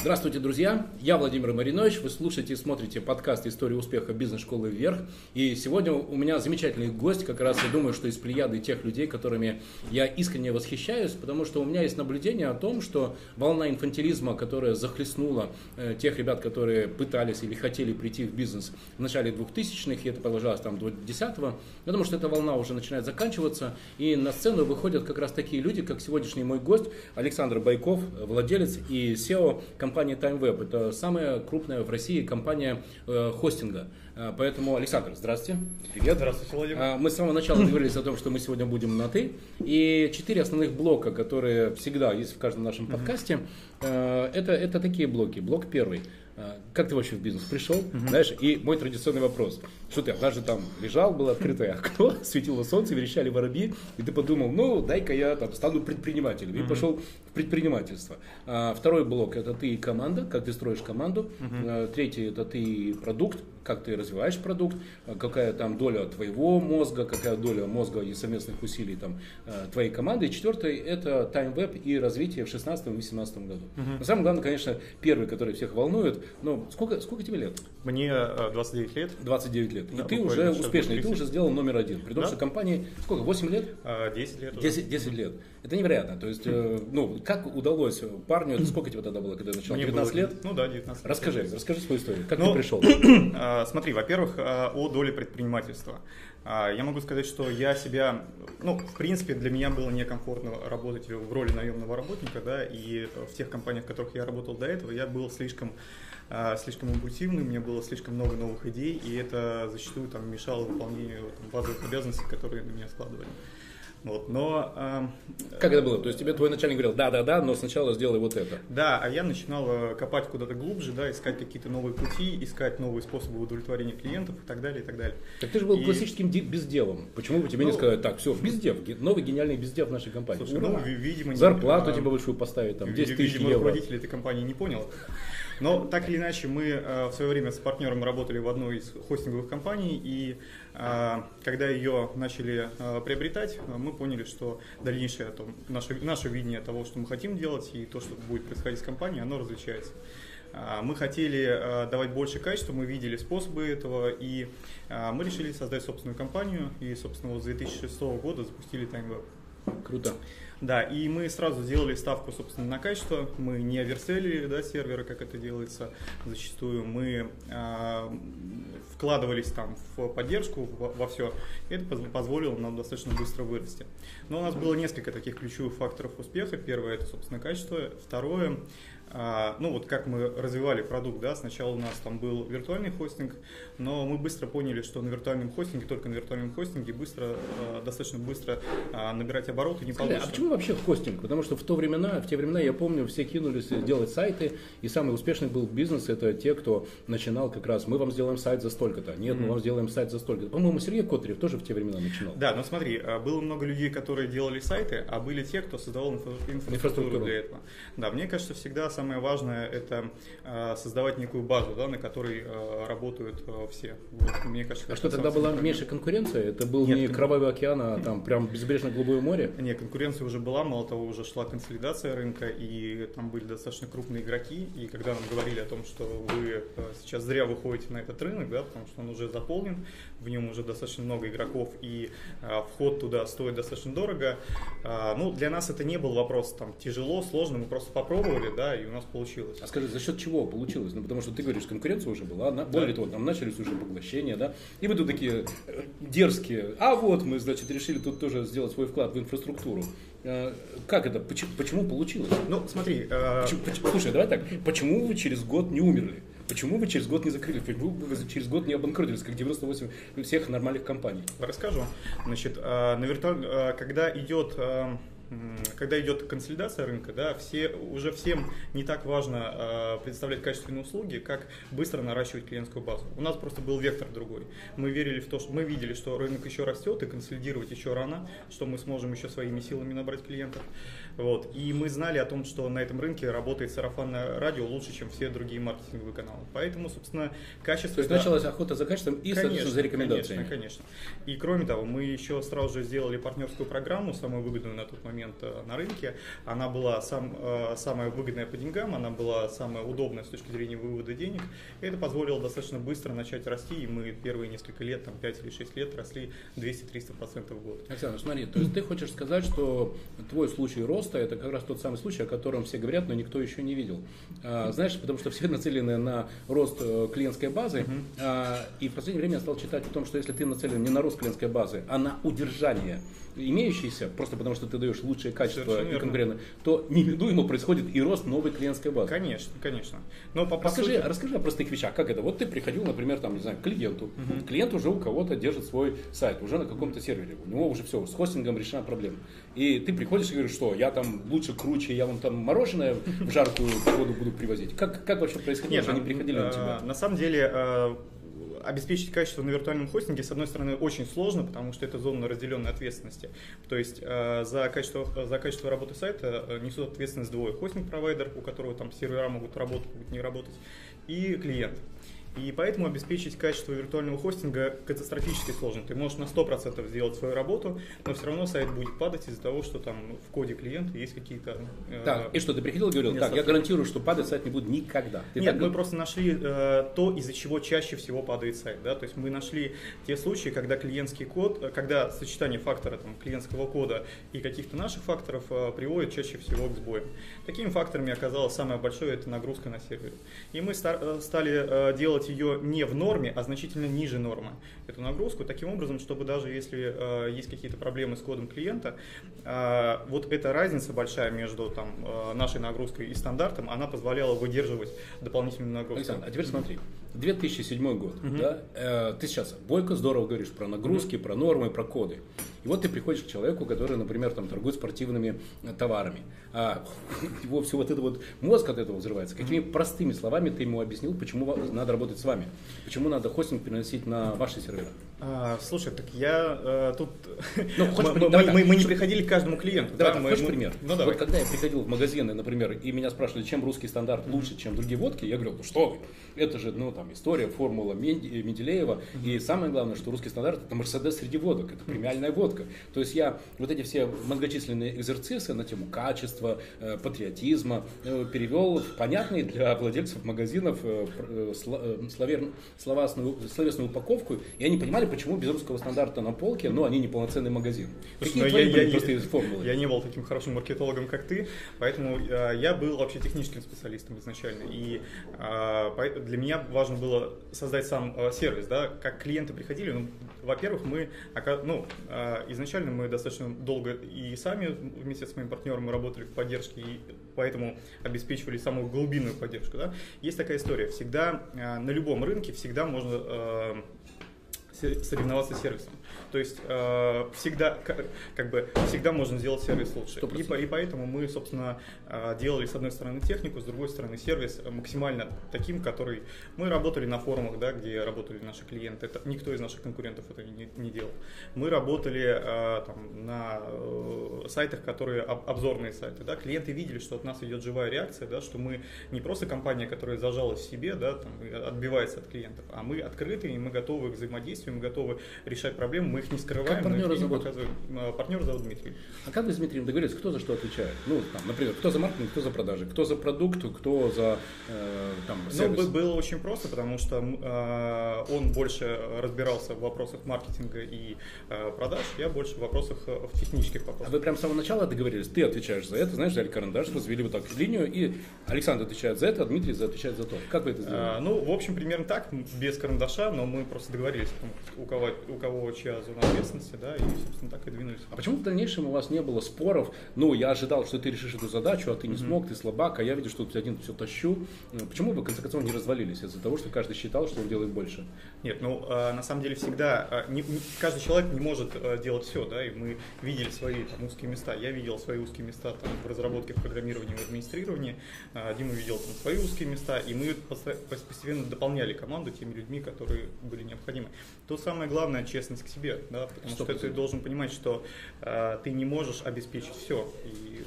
Здравствуйте, друзья! Я Владимир Маринович. Вы слушаете и смотрите подкаст «История успеха бизнес-школы вверх». И сегодня у меня замечательный гость, как раз я думаю, что из плеяды тех людей, которыми я искренне восхищаюсь, потому что у меня есть наблюдение о том, что волна инфантилизма, которая захлестнула э, тех ребят, которые пытались или хотели прийти в бизнес в начале 2000-х, и это продолжалось там до 10-го, я думаю, что эта волна уже начинает заканчиваться, и на сцену выходят как раз такие люди, как сегодняшний мой гость Александр Байков, владелец и SEO компании компания TimeWeb. Это самая крупная в России компания э, хостинга. Э, поэтому, Александр, здравствуйте. Привет. Здравствуйте, Владимир. Э, мы с самого начала договорились о том, что мы сегодня будем на «ты». И четыре основных блока, которые всегда есть в каждом нашем подкасте, э, это, это такие блоки. Блок первый – а, как ты вообще в бизнес пришел, uh-huh. знаешь, и мой традиционный вопрос, что ты однажды там лежал, было открытое окно, светило солнце, верещали воробьи, и ты подумал, ну, дай-ка я там стану предпринимателем, uh-huh. и пошел в предпринимательство. А, второй блок, это ты и команда, как ты строишь команду, uh-huh. а, третий, это ты и продукт, как ты развиваешь продукт, а, какая там доля твоего мозга, какая доля мозга и совместных усилий там а, твоей команды. И четвертый это TimeWeb и развитие в 2016 и 2018 году. Uh-huh. Но самое главное, конечно, первый, который всех волнует, ну, сколько, сколько тебе лет? Мне 29 э, лет. 29 лет. Да, и ты уже успешный, и ты уже сделал номер один. При том, да? что компании, сколько, 8 лет? 10 лет. 10, 10 лет. Это невероятно. То есть, э, ну, как удалось парню, это сколько тебе тогда было, когда начал? Мне 19 было, лет? Ну да, 19 лет. Расскажи, расскажи свою историю. Как ну, ты пришел? А, смотри, во-первых, а, о доле предпринимательства. А, я могу сказать, что я себя, ну, в принципе, для меня было некомфортно работать в роли наемного работника, да, и в тех компаниях, в которых я работал до этого, я был слишком слишком импульсивный, у меня было слишком много новых идей, и это зачастую там мешало выполнению там, базовых обязанностей, которые на меня складывали. Вот, но... Э, как это было? То есть тебе твой начальник говорил, да-да-да, но сначала сделай вот это. Да, а я начинал э, копать куда-то глубже, да, искать какие-то новые пути, искать новые способы удовлетворения клиентов и так далее, и так далее. Так ты же был и... классическим бездевом. Почему бы тебе ну, не сказать, так, все, бездев, новый гениальный бездев в нашей компании. Слушай, ну, видимо... Зарплату не, тебе большую поставить, там, 10 тысяч видимо, евро. руководитель этой компании не понял. Но так или иначе, мы э, в свое время с партнером работали в одной из хостинговых компаний, и э, когда ее начали э, приобретать, мы поняли, что дальнейшее там, наше, наше видение того, что мы хотим делать, и то, что будет происходить с компанией, оно различается. Мы хотели давать больше качества, мы видели способы этого, и мы решили создать собственную компанию, и, собственно, вот с 2006 года запустили TimeWeb. Круто. Да, и мы сразу сделали ставку, собственно, на качество. Мы не оверселили да, серверы, как это делается зачастую. Мы э, вкладывались там в поддержку, во, во все. И это позволило нам достаточно быстро вырасти. Но у нас было несколько таких ключевых факторов успеха. Первое – это, собственно, качество. Второе ну вот как мы развивали продукт, да, сначала у нас там был виртуальный хостинг, но мы быстро поняли, что на виртуальном хостинге, только на виртуальном хостинге быстро, а, достаточно быстро а, набирать обороты не Скажи, получится. А почему вообще хостинг? Потому что в то времена, в те времена, я помню, все кинулись делать сайты, и самый успешный был бизнес, это те, кто начинал как раз, мы вам сделаем сайт за столько-то, нет, mm-hmm. мы вам сделаем сайт за столько-то. По-моему, Сергей Котарев тоже в те времена начинал. Да, но смотри, было много людей, которые делали сайты, а были те, кто создавал инфраструктуру, инфраструктуру. для этого. Да, мне кажется, всегда самое важное это э, создавать некую базу, да, на которой э, работают э, все. Вот, мне кажется, а что тогда была меньше конкуренция? Это был Нет, не кон... Кровавый океан, а там прям безбрежно голубое море? Нет, конкуренция уже была, мало того, уже шла консолидация рынка, и там были достаточно крупные игроки, и когда нам говорили о том, что вы сейчас зря выходите на этот рынок, да, потому что он уже заполнен, в нем уже достаточно много игроков, и а, вход туда стоит достаточно дорого. А, ну, для нас это не был вопрос там тяжело, сложно, мы просто попробовали, да, и у нас получилось. А скажи, за счет чего получилось? Ну, потому что ты говоришь, конкуренция уже была, на, более да. того, там начались уже поглощения, да, и вы тут такие э, дерзкие, а вот мы, значит, решили тут тоже сделать свой вклад в инфраструктуру. А, как это? Почему, почему получилось? Ну, смотри. Э... Почему, почему, слушай, давай так. Почему вы через год не умерли? Почему вы через год не закрылись? Почему вы через год не обанкротились, как 98 всех нормальных компаний? Расскажу. Значит, э, на виртуаль... Э, когда идет э, когда идет консолидация рынка, да, все, уже всем не так важно э, предоставлять качественные услуги, как быстро наращивать клиентскую базу. У нас просто был вектор другой. Мы верили в то, что мы видели, что рынок еще растет и консолидировать еще рано, что мы сможем еще своими силами набрать клиентов. Вот. И мы знали о том, что на этом рынке работает сарафанное радио лучше, чем все другие маркетинговые каналы. Поэтому, собственно, качество... То есть да, началась охота за качеством и, конечно, за рекомендациями. Конечно, конечно. И кроме того, мы еще сразу же сделали партнерскую программу, самую выгодную на тот момент, момент э, на рынке. Она была сам, э, самая выгодная по деньгам, она была самая удобная с точки зрения вывода денег. И это позволило достаточно быстро начать расти, и мы первые несколько лет, там 5 или 6 лет, росли 200-300% в год. Александр, смотри, то есть ты хочешь сказать, что твой случай роста это как раз тот самый случай, о котором все говорят, но никто еще не видел. А, знаешь, потому что все нацелены на рост э, клиентской базы, а, и в последнее время я стал читать о том, что если ты нацелен не на рост клиентской базы, а на удержание имеющиеся, просто потому что ты даешь лучшее качество и конкурентно, то неминуемо происходит и рост новой клиентской базы. Конечно, конечно. Но по, расскажи, сути... расскажи о простых вещах. Как это? Вот ты приходил, например, там, не знаю, к клиенту. Угу. Клиент уже у кого-то держит свой сайт, уже на каком-то сервере. У него уже все, с хостингом решена проблема. И ты приходишь и говоришь, что я там лучше, круче, я вам там мороженое в жаркую погоду буду привозить. Как, как вообще происходило, Нет, что они приходили на тебя? А, на самом деле, а, обеспечить качество на виртуальном хостинге, с одной стороны, очень сложно, потому что это зона разделенной ответственности. То есть э, за, качество, за качество работы сайта э, несут ответственность двое. Хостинг-провайдер, у которого там сервера могут работать, могут не работать, и клиент. И поэтому обеспечить качество виртуального хостинга катастрофически сложно. Ты можешь на 100% сделать свою работу, но все равно сайт будет падать из-за того, что там в коде клиента есть какие-то... Э, так, и что, ты приходил и говорил, так, я гарантирую, что падать сайт не будет никогда. Ты Нет, так... мы просто нашли э, то, из-за чего чаще всего падает сайт. Да? То есть мы нашли те случаи, когда клиентский код, э, когда сочетание фактора там, клиентского кода и каких-то наших факторов э, приводит чаще всего к сбоям. Такими факторами оказалось самое большое, это нагрузка на сервер. И мы стар- э, стали э, делать делать ее не в норме, а значительно ниже нормы, эту нагрузку, таким образом, чтобы даже если э, есть какие-то проблемы с кодом клиента, э, вот эта разница большая между там, э, нашей нагрузкой и стандартом, она позволяла выдерживать дополнительную нагрузку. Александр, а теперь смотри, 2007 год, угу. да, э, ты сейчас бойко здорово говоришь про нагрузки, угу. про нормы, про коды. И вот ты приходишь к человеку, который, например, там, торгует спортивными э, товарами, а его все вот это вот мозг от этого взрывается. Какими простыми словами ты ему объяснил, почему надо работать с вами? Почему надо хостинг переносить на ваши сервера? А, слушай, так я э, тут... Ну, мы, мы, давай, мы, мы не приходили к каждому клиенту. Давай, да, хочешь мы... пример? Ну, давай. Вот когда я приходил в магазины, например, и меня спрашивали, чем русский стандарт лучше, чем другие водки, я говорил, ну что вы, это же, ну, там, история, формула Менделеева. И самое главное, что русский стандарт это Мерседес среди водок, это премиальная водка. То есть я вот эти все многочисленные экзерцисы на тему качества, э, патриотизма э, перевел в понятный для владельцев магазинов э, словесную, словесную упаковку, и они понимали, почему без русского стандарта на полке, но они не полноценный магазин. Какие твои я, были простые формулы? Я не был таким хорошим маркетологом, как ты, поэтому я был вообще техническим специалистом изначально. И для меня важно было создать сам сервис, да, как клиенты приходили, ну, во-первых, мы, ну, изначально мы достаточно долго и сами вместе с моим партнером мы работали в поддержке, и поэтому обеспечивали самую глубинную поддержку. Да? Есть такая история. Всегда на любом рынке всегда можно соревноваться с сервисом. То есть э, всегда, как бы, всегда можно сделать сервис лучше. И, и поэтому мы, собственно, э, делали с одной стороны технику, с другой стороны сервис максимально таким, который... Мы работали на форумах, да, где работали наши клиенты. Это, никто из наших конкурентов это не, не делал. Мы работали э, там, на э, сайтах, которые об, обзорные сайты. Да. Клиенты видели, что от нас идет живая реакция, да, что мы не просто компания, которая зажалась в себе, да, там, отбивается от клиентов, а мы открыты и мы готовы к взаимодействию, мы готовы решать проблемы, мы их не скрываем, как партнера зовут? А, партнер зовут Дмитрий. А как вы с Дмитрием договорились, кто за что отвечает? Ну, там, например, кто за маркетинг, кто за продажи, кто за продукт, кто за э, там, ну, сервис? Ну, было очень просто, потому что э, он больше разбирался в вопросах маркетинга и э, продаж, я больше в вопросах, э, в технических вопросах. А вы прям с самого начала договорились, ты отвечаешь за это, знаешь, взяли карандаш, развели вот так линию, и Александр отвечает за это, а Дмитрий отвечает за то. Как вы это сделали? А, ну, в общем, примерно так, без карандаша, но мы просто договорились, у кого, у кого чья зона ответственности, да, и, собственно, так и двинулись. А почему в дальнейшем у вас не было споров? Ну, я ожидал, что ты решишь эту задачу, а ты не mm-hmm. смог, ты слабак, а я видел, что ты один все тащу. Почему вы, в конце концов, не развалились из-за того, что каждый считал, что он делает больше? Нет, ну, а, на самом деле всегда, а, не, не, каждый человек не может а, делать все, да, и мы видели свои там, узкие места. Я видел свои узкие места там, в разработке, в программировании, в администрировании, Дима видел там, свои узкие места, и мы постепенно дополняли команду теми людьми, которые были необходимы. Тут самое главное – честность к себе, да, потому 100%. что ты должен понимать, что э, ты не можешь обеспечить все, и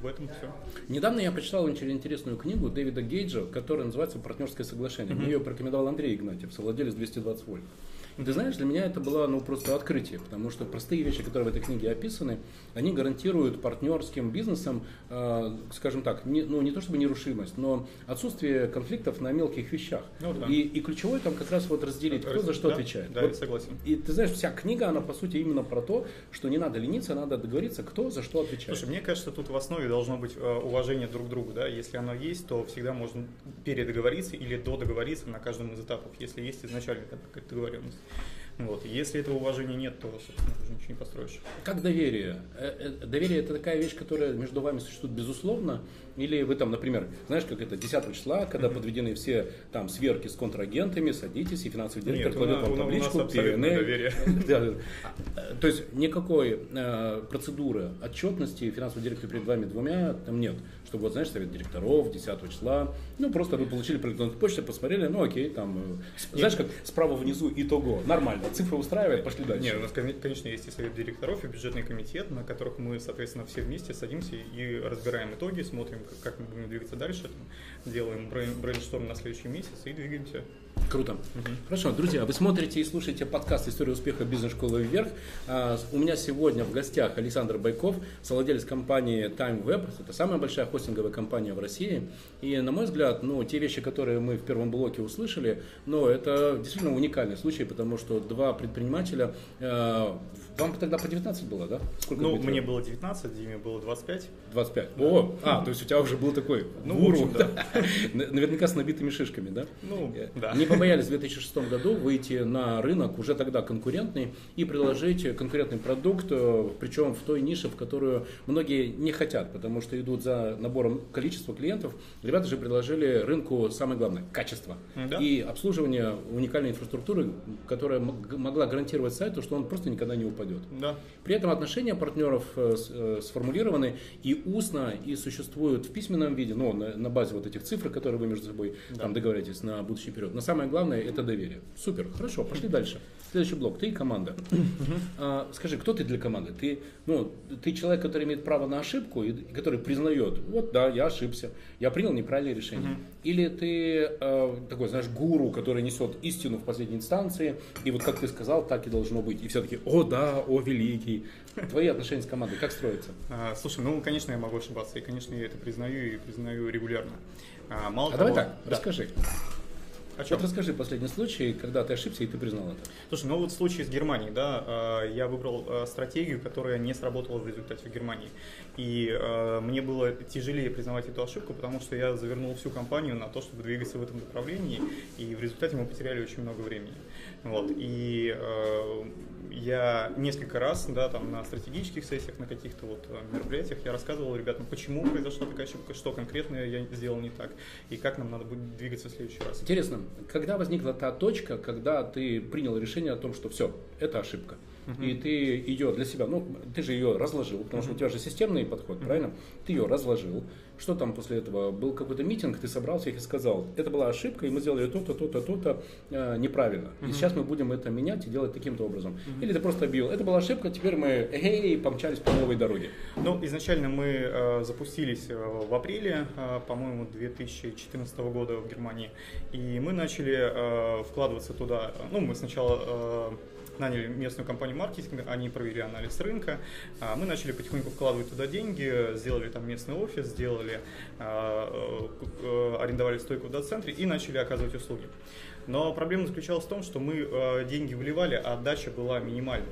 в этом все. Недавно я прочитал очень интересную книгу Дэвида Гейджа, которая называется «Партнерское соглашение». Mm-hmm. Мне ее порекомендовал Андрей Игнатьев, совладелец 220 вольт. И ты знаешь, для меня это было ну, просто открытие, потому что простые вещи, которые в этой книге описаны, они гарантируют партнерским бизнесам, э, скажем так, не, ну не то чтобы нерушимость, но отсутствие конфликтов на мелких вещах. Ну, да. и, и ключевой там как раз вот разделить, кто за что да, отвечает. Да, вот, я согласен. И ты знаешь, вся книга, она по сути именно про то, что не надо лениться, надо договориться, кто за что отвечает. Слушай, мне кажется, тут в основе должно быть э, уважение друг к другу, да, если оно есть, то всегда можно передоговориться или додоговориться на каждом из этапов, если есть изначально какая-то договоренность. Вот. Если этого уважения нет, то, собственно, уже ничего не построишь. Как доверие? Э, э, доверие это такая вещь, которая между вами существует безусловно, или вы там, например, знаешь, как это 10 числа, когда mm-hmm. подведены все там сверки с контрагентами, садитесь, и финансовый директор Нет, кладет вам табличку, ПНЛ. А, то есть никакой э, процедуры отчетности финансового директора перед вами двумя там нет. Чтобы, вот, знаешь, совет директоров 10 числа, ну, просто вы получили по электронной почте, посмотрели, ну, окей, там, э, знаешь, как справа внизу итого, нормально, цифра устраивает, пошли дальше. Нет, у нас, конечно, есть и совет директоров, и бюджетный комитет, на которых мы, соответственно, все вместе садимся и разбираем итоги, смотрим, как мы будем двигаться дальше, делаем брейншторм на следующий месяц и двигаемся. Круто. Угу. Хорошо, друзья, вы смотрите и слушаете подкаст «История успеха бизнес-школы вверх». А, у меня сегодня в гостях Александр Байков, совладелец компании TimeWeb. Это самая большая хостинговая компания в России. И, на мой взгляд, ну, те вещи, которые мы в первом блоке услышали, ну, это действительно уникальный случай, потому что два предпринимателя э, вам тогда по 19 было, да? Сколько ну, мне было 19, Диме было 25. 25. Да. О, а, то есть у тебя уже был такой ну, гуру. Общем, да. Наверняка с набитыми шишками, да? Ну, да. Не побоялись в 2006 году выйти на рынок, уже тогда конкурентный, и предложить конкурентный продукт, э, причем в той нише, в которую многие не хотят, потому что идут за набором количества клиентов. Ребята же предложили рынку самое главное – качество. Да. И обслуживание уникальной инфраструктуры, которая могла гарантировать сайту, что он просто никогда не упадет упадет. Да. При этом отношения партнеров э, э, сформулированы и устно, и существуют в письменном виде, ну, на, на базе вот этих цифр, которые вы между собой да. там договоритесь на будущий период. Но самое главное это доверие. Супер, хорошо, пошли дальше. Следующий блок. Ты и команда. А, скажи, кто ты для команды? Ты, ну, ты человек, который имеет право на ошибку и который признает, вот да, я ошибся, я принял неправильное решение. Или ты э, такой, знаешь, гуру, который несет истину в последней инстанции, и вот как ты сказал, так и должно быть. И все таки о да, о великий. Твои отношения с командой как строятся? А, слушай, ну, конечно, я могу ошибаться, и, конечно, я это признаю и признаю регулярно. А, мало а того, давай так, да. расскажи. О чем? Вот расскажи последний случай, когда ты ошибся и ты признал это. Слушай, ну вот в случае с Германией, да, э, я выбрал э, стратегию, которая не сработала в результате в Германии. И мне было тяжелее признавать эту ошибку, потому что я завернул всю компанию на то, чтобы двигаться в этом направлении, и в результате мы потеряли очень много времени. Вот, и я несколько раз, да, там на стратегических сессиях, на каких-то вот мероприятиях я рассказывал ребятам, почему произошла такая ошибка, что конкретно я сделал не так, и как нам надо будет двигаться в следующий раз. Интересно, когда возникла та точка, когда ты принял решение о том, что все, это ошибка? Uh-huh. и ты ее для себя, ну, ты же ее разложил, потому uh-huh. что у тебя же системный подход, uh-huh. правильно? Ты ее разложил. Что там после этого? Был какой-то митинг, ты собрался их и сказал, это была ошибка, и мы сделали то-то, то-то, то-то э, неправильно. Uh-huh. И сейчас мы будем это менять и делать таким-то образом. Uh-huh. Или ты просто объявил, это была ошибка, теперь мы, эй, помчались по новой дороге. Ну, изначально мы э, запустились э, в апреле, э, по-моему, 2014 года в Германии, и мы начали э, вкладываться туда, ну, мы сначала... Э, наняли местную компанию маркетинга, они провели анализ рынка, а мы начали потихоньку вкладывать туда деньги, сделали там местный офис, сделали, а, э, арендовали стойку в дата-центре и начали оказывать услуги. Но проблема заключалась в том, что мы э, деньги вливали, а отдача была минимальна.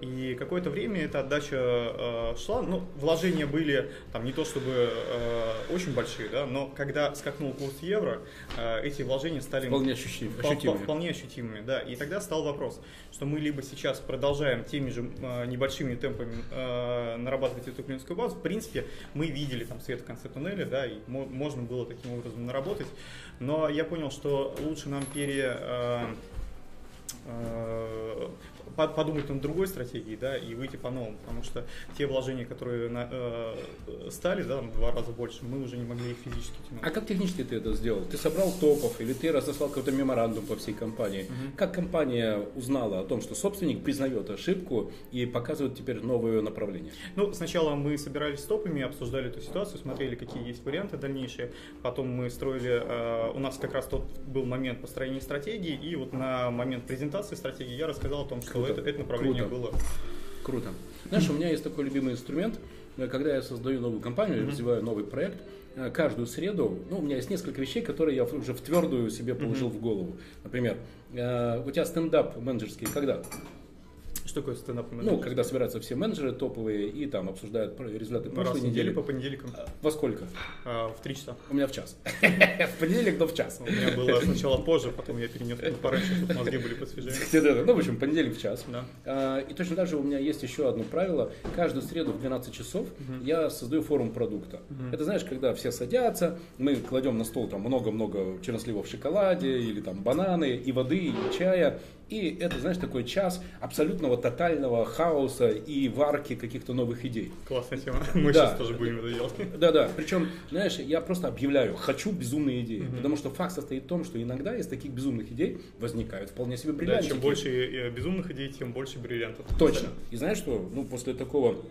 И какое-то время эта отдача э, шла. Ну, вложения были там не то чтобы э, очень большие, да, но когда скакнул курс евро, э, эти вложения стали вполне ощутимыми. Вполне, вполне ощутимыми, да. И тогда стал вопрос, что мы либо сейчас продолжаем теми же э, небольшими темпами э, нарабатывать эту клиентскую базу. В принципе, мы видели там свет в конце туннеля, да, и можно было таким образом наработать. Но я понял, что лучше нам пере э, э подумать над другой стратегией, да, и выйти по новому, потому что те вложения, которые на, э, стали, да, в два раза больше, мы уже не могли их физически тянуть. А как технически ты это сделал? Ты собрал топов или ты разослал какой-то меморандум по всей компании? Угу. Как компания узнала о том, что собственник признает ошибку и показывает теперь новое направление? Ну, сначала мы собирались с топами, обсуждали эту ситуацию, смотрели, какие есть варианты дальнейшие. Потом мы строили, э, у нас как раз тот был момент построения стратегии, и вот на момент презентации стратегии я рассказал о том, что это, это направление Круто. было. Круто. Знаешь, у меня есть такой любимый инструмент, когда я создаю новую компанию, mm-hmm. развиваю новый проект, э, каждую среду, ну, у меня есть несколько вещей, которые я уже в твердую себе положил mm-hmm. в голову. Например, э, у тебя стендап менеджерский когда? Что такое стендап Ну, когда собираются все менеджеры топовые и там обсуждают результаты прошлой Раз недели. по понедельникам. А, во сколько? А, в три часа. У меня в час. В понедельник, но в час. У меня было сначала позже, потом я перенес пораньше, чтобы мозги были посвежее. Ну, в общем, понедельник в час. А, и точно так же у меня есть еще одно правило. Каждую среду в 12 часов я создаю форум продукта. Это, знаешь, когда все садятся, мы кладем на стол там много-много черносливов в шоколаде, или там бананы, и воды, и чая, и это, знаешь, такой час абсолютного тотального хаоса и варки каких-то новых идей. Классная тема. Мы да. сейчас тоже будем это делать. Да-да. Причем, знаешь, я просто объявляю, хочу безумные идеи. Угу. Потому что факт состоит в том, что иногда из таких безумных идей возникают вполне себе бриллианты. Да, чем больше э, безумных идей, тем больше бриллиантов. Точно. И знаешь что, ну, после такого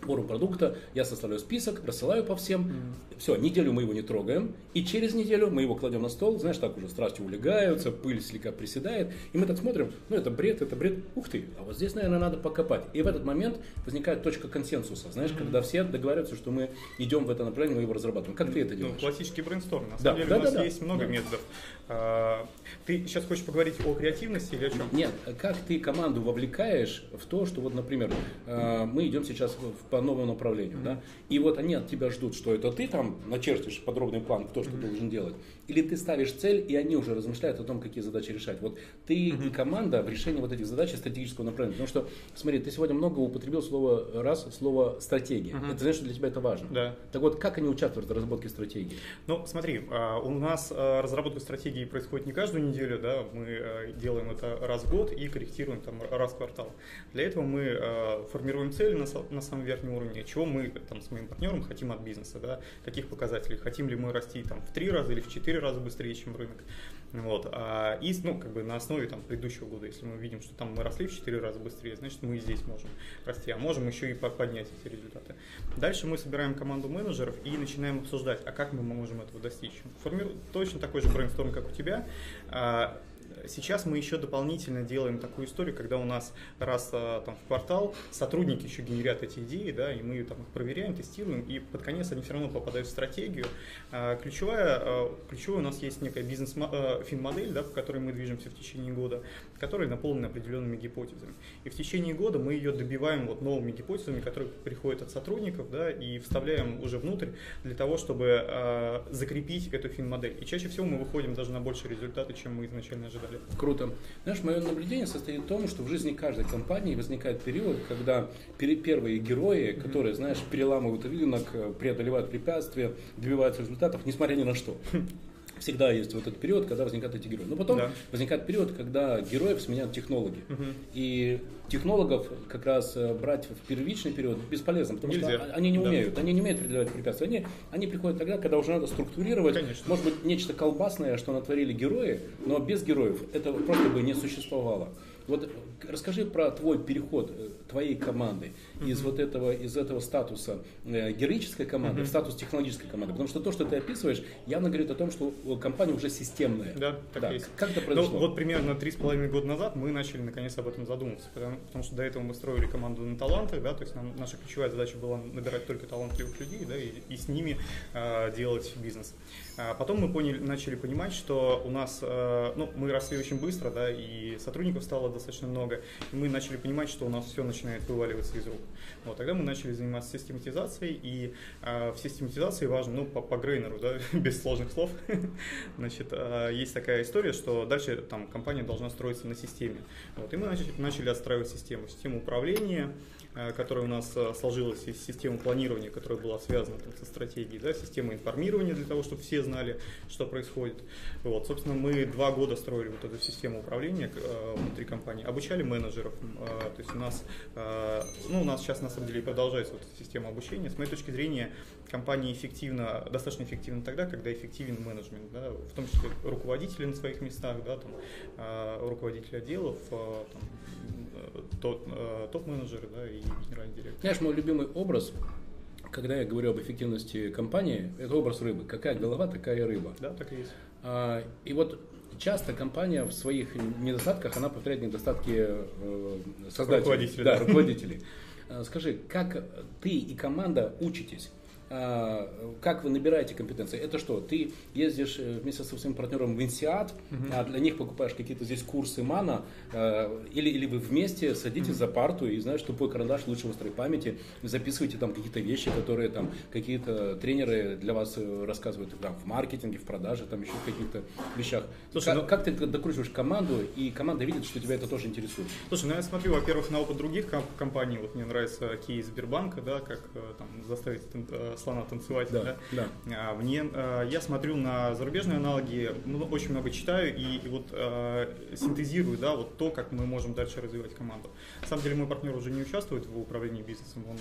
форум продукта, я составляю список, рассылаю по всем. Mm. Все, неделю мы его не трогаем, и через неделю мы его кладем на стол, знаешь, так уже страсти улегаются, пыль слегка приседает, и мы так смотрим, ну это бред, это бред, ух ты, а вот здесь, наверное, надо покопать. И в этот момент возникает точка консенсуса, знаешь, mm. когда все договариваются, что мы идем в это направление, мы его разрабатываем. Как ты это ну, делаешь? Ну, классический брейнсторм. На самом да, деле да, у нас да, есть да. много да. методов. А, ты сейчас хочешь поговорить о креативности или о чем? Нет, как ты команду вовлекаешь в то, что вот, например, а, мы идем сейчас по новому направлению, mm-hmm. да, и вот они от тебя ждут, что это ты там начертишь подробный план, кто что mm-hmm. должен делать, или ты ставишь цель, и они уже размышляют о том, какие задачи решать. Вот ты mm-hmm. и команда в решении вот этих задач стратегического направления. Потому что, смотри, ты сегодня много употребил слово раз, слово стратегия. Mm-hmm. Это значит, что для тебя это важно. Да. Так вот, как они участвуют в разработке стратегии? Ну, смотри, а, у нас а, разработка стратегии происходит не каждую неделю, да, мы а, делаем это раз в год и корректируем там раз в квартал. Для этого мы формируем цели на, на самом верхнем уровне, чего мы там с моим партнером хотим от бизнеса, да, каких показателей, хотим ли мы расти там в три раза или в четыре раза быстрее, чем рынок. Вот. А, и ну, как бы на основе там, предыдущего года, если мы видим, что там мы росли в 4 раза быстрее, значит мы и здесь можем расти, а можем еще и поднять эти результаты. Дальше мы собираем команду менеджеров и начинаем обсуждать, а как мы можем этого достичь. Формируем точно такой же брейнсторм, как у тебя. Сейчас мы еще дополнительно делаем такую историю, когда у нас раз а, там, в квартал сотрудники еще генерят эти идеи, да, и мы там их проверяем, тестируем, и под конец они все равно попадают в стратегию. А, ключевая, а, ключевая у нас есть некая бизнес-фин-модель, да, по которой мы движемся в течение года, которая наполнена определенными гипотезами. И в течение года мы ее добиваем вот новыми гипотезами, которые приходят от сотрудников, да, и вставляем уже внутрь для того, чтобы закрепить эту фин-модель. И чаще всего мы выходим даже на большие результаты, чем мы изначально ожидали далее. Круто. Знаешь, мое наблюдение состоит в том, что в жизни каждой компании возникает период, когда первые герои, которые, знаешь, переламывают рынок, преодолевают препятствия, добиваются результатов, несмотря ни на что. Всегда есть вот этот период, когда возникают эти герои. Но потом да. возникает период, когда героев сменяют технологии. Угу. И технологов как раз э, брать в первичный период бесполезно, потому Нельзя. что они не умеют, да. они не умеют преодолевать препятствия. Они, они приходят тогда, когда уже надо структурировать, Конечно. может быть, нечто колбасное, что натворили герои, но без героев это просто бы не существовало. Вот расскажи про твой переход э, твоей команды mm-hmm. из вот этого, из этого статуса э, героической команды mm-hmm. в статус технологической команды. Потому что то, что ты описываешь, явно говорит о том, что компания уже системная. Да, так да. есть. Как это ну, произошло? Ну, вот примерно три с половиной года назад мы начали наконец об этом задумываться, потому, потому что до этого мы строили команду на таланты, да, то есть нам, наша ключевая задача была набирать только талантливых людей, да, и, и с ними э, делать бизнес. А потом мы поняли, начали понимать, что у нас, э, ну, мы росли очень быстро, да, и сотрудников стало достаточно много, и мы начали понимать, что у нас все начинает вываливаться из рук. Вот, тогда мы начали заниматься систематизацией, и э, в систематизации важно, ну, по, по Грейнеру, да, без сложных слов, значит, э, есть такая история, что дальше там компания должна строиться на системе. Вот, и мы начали, начали отстраивать систему, систему управления, э, которая у нас э, сложилась из системы планирования, которая была связана там, со стратегией, да, система информирования для того, чтобы все знали, что происходит. Вот, собственно, мы два года строили вот эту систему управления внутри компании, обучали менеджеров, то есть у нас, ну, у нас сейчас на самом деле продолжается вот система обучения. С моей точки зрения, компания эффективна, достаточно эффективна тогда, когда эффективен менеджмент, да, в том числе руководители на своих местах, да, там, руководители отделов, там, Э, топ-менеджеры да, и генеральный директор. Знаешь, мой любимый образ, когда я говорю об эффективности компании, это образ рыбы. Какая голова, такая рыба. Да, так и есть. А, и вот часто компания в своих недостатках, она повторяет недостатки э, создателей. Руководителей. Да, руководителей. А, скажи, как ты и команда учитесь как вы набираете компетенции? Это что, ты ездишь э, вместе со своим партнером в Инсиат, угу. а для них покупаешь какие-то здесь курсы МАНа, э, или, или вы вместе садитесь угу. за парту и, знаешь, тупой карандаш лучше острой памяти, записываете там какие-то вещи, которые там какие-то тренеры для вас э, рассказывают там, в маркетинге, в продаже, там еще в каких-то вещах. Слушай, как, ну... как ты докручиваешь команду, и команда видит, что тебя это тоже интересует? Слушай, ну я смотрю, во-первых, на опыт других компаний, вот мне нравится кейс Сбербанка, да, как там заставить слона танцевать. Да, да. Да. Мне, а, я смотрю на зарубежные аналоги, очень много читаю и, и вот э, синтезирую да, вот то, как мы можем дальше развивать команду. На самом деле мой партнер уже не участвует в управлении бизнесом, он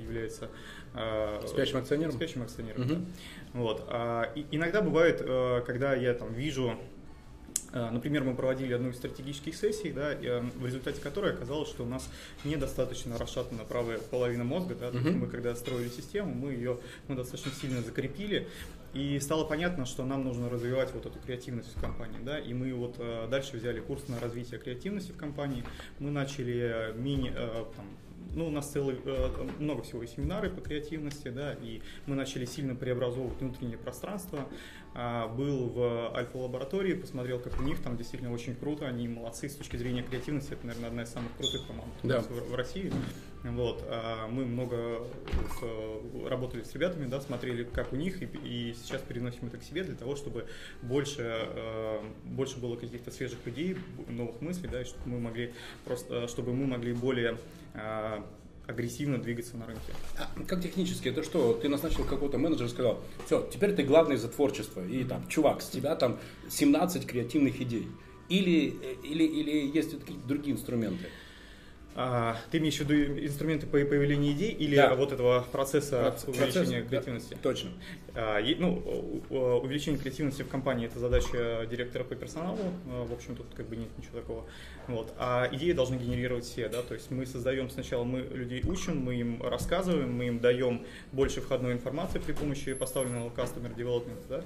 является э, спящим акционером. Спящим акционером. Угу. Да. Вот. А, и, иногда бывает, когда я там вижу например, мы проводили одну из стратегических сессий, да, э, в результате которой оказалось, что у нас недостаточно расшатана правая половина мозга. Да, uh-huh. Мы когда строили систему, мы ее мы достаточно сильно закрепили, и стало понятно, что нам нужно развивать вот эту креативность в компании. Да, и мы вот э, дальше взяли курс на развитие креативности в компании. Мы начали мини, там, ну, у нас целый, много всего и семинары по креативности, да, и мы начали сильно преобразовывать внутреннее пространство, а, был в альфа-лаборатории, посмотрел, как у них там действительно очень круто, они молодцы с точки зрения креативности, это, наверное, одна из самых крутых команд да. в, в России. Вот, а мы много с, работали с ребятами, да, смотрели, как у них, и, и сейчас переносим это к себе для того, чтобы больше, э, больше было каких-то свежих людей, новых мыслей, да, и чтобы мы могли просто, чтобы мы могли более э, агрессивно двигаться на рынке. А как технически? Это что, ты назначил какого-то менеджера и сказал, все, теперь ты главный за творчество, и там, чувак, с тебя там 17 креативных идей. Или, э, или, или есть какие-то другие инструменты? А, ты имеешь в виду инструменты по появлению идей или да. вот этого процесса Процесс, увеличения процесс, креативности? Да, точно. А, ну, увеличение креативности в компании – это задача директора по персоналу. А, в общем, тут как бы нет ничего такого. Вот. А идеи должны генерировать все. Да? То есть мы создаем сначала, мы людей учим, мы им рассказываем, мы им даем больше входной информации при помощи поставленного customer development. Да?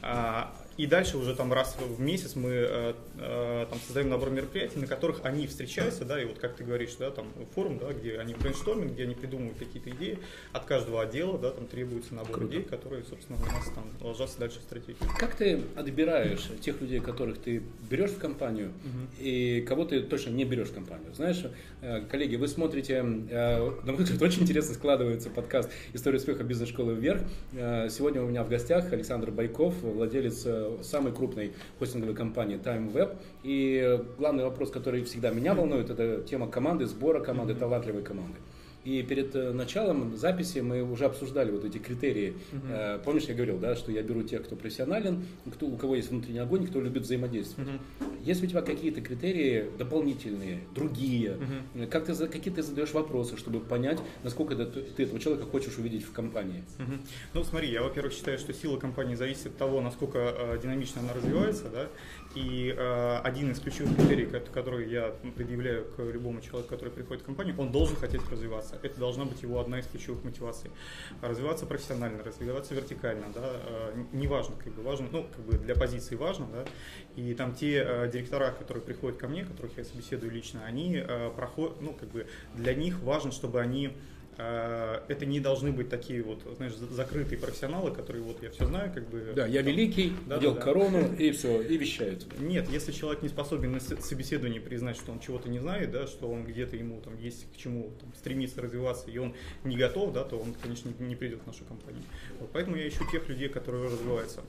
А, и дальше уже там раз в месяц мы э, э, там создаем набор мероприятий, на которых они встречаются, да, и вот как ты говоришь, да, там форум, да, где они brainstorming, где они придумывают какие-то идеи, от каждого отдела, да, там требуется набор Круто. идей, которые, собственно, у нас там ложатся дальше в стратегию. Как ты отбираешь тех людей, которых ты берешь в компанию, угу. и кого ты точно не берешь в компанию? Знаешь, э, коллеги, вы смотрите, на мой взгляд, очень интересно складывается подкаст «История успеха бизнес-школы вверх». Сегодня у меня в гостях Александр Байков, владелец самой крупной хостинговой компании TimeWeb. И главный вопрос, который всегда меня волнует, это тема команды, сбора команды, талантливой команды. И перед э, началом записи мы уже обсуждали вот эти критерии. Uh-huh. Помнишь, я говорил, да, что я беру тех, кто профессионален, кто, у кого есть внутренний огонь, кто любит взаимодействовать. Uh-huh. Есть у тебя какие-то критерии дополнительные, другие? Uh-huh. Как ты, какие ты задаешь вопросы, чтобы понять, насколько ты этого человека хочешь увидеть в компании? Uh-huh. Ну, смотри, я, во-первых, считаю, что сила компании зависит от того, насколько э, динамично она развивается, да, и э, один из ключевых критерий, который я предъявляю к любому человеку, который приходит в компанию, он должен хотеть развиваться. Это должна быть его одна из ключевых мотиваций. Развиваться профессионально, развиваться вертикально, да, э, неважно, как бы важно, ну, как бы для позиции важно, да, и там те э, директора, которые приходят ко мне, которых я собеседую лично, они э, проходят, ну, как бы для них важно, чтобы они это не должны быть такие вот, знаешь, закрытые профессионалы, которые вот я все знаю, как бы. Да, я там, великий, да, надел да, да. корону и все, и вещает. Нет, если человек не способен на собеседовании признать, что он чего-то не знает, да, что он где-то ему там есть к чему там, стремиться развиваться, и он не готов, да, то он, конечно, не, придет в нашу компанию. Вот, поэтому я ищу тех людей, которые развиваются.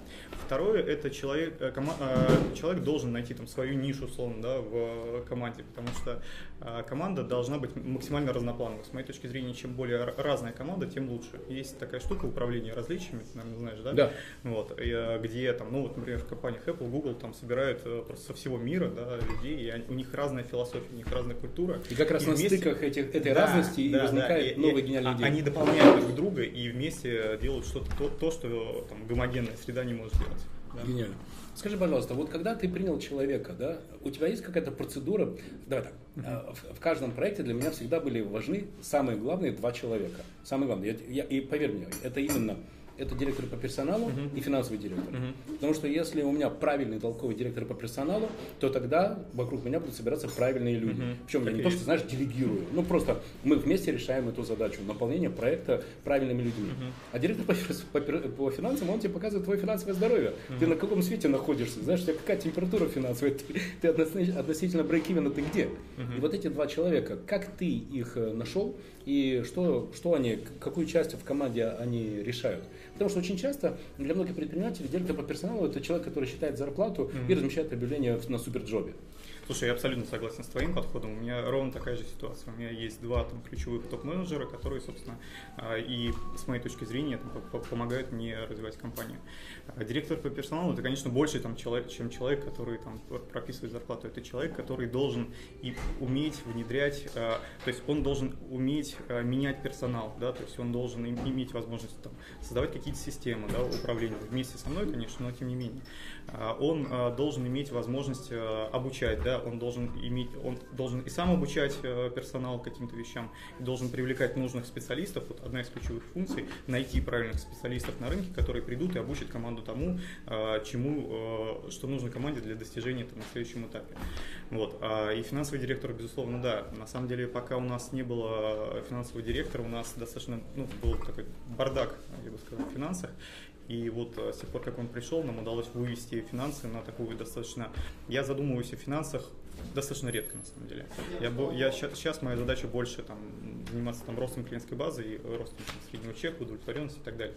Второе, это человек, э, кома- э, человек должен найти там свою нишу, условно, да, в э, команде, потому что э, команда должна быть максимально разноплановой. С моей точки зрения, чем более разная команда, тем лучше. Есть такая штука управления различиями, ты, наверное, знаешь, да? Да. Вот, и, э, где там, ну вот, например, в компаниях Apple, Google там собирают э, просто со всего мира, да, людей, и они- у них разная философия, у них разная культура. И как раз на вместе- стыках этих, этой Да, разности и да, возникает да, и- новая и- а-. Они дополняют друг друга и вместе делают что-то, то, то, что там гомогенная среда не может делать. да. Гениально. Скажи, пожалуйста, вот когда ты принял человека, да, у тебя есть какая-то процедура? Давай так. Э, В, каждом проекте для меня всегда были важны самые главные два человека. Самые главные. Я- я- и поверь мне, это именно это директор по персоналу и финансовый директор. Потому что если у меня правильный толковый директор по персоналу, то тогда вокруг меня будут собираться правильные люди. Причем я Так не и то, что, знаешь, делегирую. Ну, просто мы вместе решаем эту задачу, наполнение проекта правильными людьми. А директор по, по по финансам, он тебе показывает твое финансовое здоровье. Ты на каком свете находишься, знаешь, у тебя какая температура финансовая, ты, ты относи- относительно брейкивена, ты где? И вот эти два человека, как ты их э, нашел и что, что они, какую часть в команде они решают? Потому что очень часто для многих предпринимателей директор по персоналу это человек, который считает зарплату и размещает объявление на суперджобе. Слушай, я абсолютно согласен с твоим подходом. У меня ровно такая же ситуация. У меня есть два там, ключевых топ-менеджера, которые, собственно, а, и с моей точки зрения там, по- по- помогают мне развивать компанию. А Директор по персоналу это, конечно, больше там, человек, чем человек, который там, пр- прописывает зарплату. Это человек, который должен и уметь внедрять, а, то есть он должен уметь менять персонал, да, то есть он должен им- иметь возможность там, создавать какие-то системы да, управления вместе со мной, конечно, но тем не менее. Он должен иметь возможность обучать, да, он должен иметь, он должен и сам обучать а, персонал каким-то вещам, должен привлекать нужных специалистов. Вот одна из ключевых функций найти правильных специалистов на рынке, которые придут и обучат команду тому, а, чему, а, что нужно команде для достижения там, на следующем этапе. Вот. А, И финансовый директор, безусловно, да. На самом деле, пока у нас не было финансового директора, у нас достаточно ну, был такой бардак, я бы сказал, в финансах. И вот э, с тех пор, как он пришел, нам удалось вывести финансы на такую достаточно... Я задумываюсь о финансах достаточно редко, на самом деле. Я, бо- я сейчас, моя задача больше там, заниматься там, ростом клиентской базы и ростом там, среднего чека, удовлетворенности и так далее.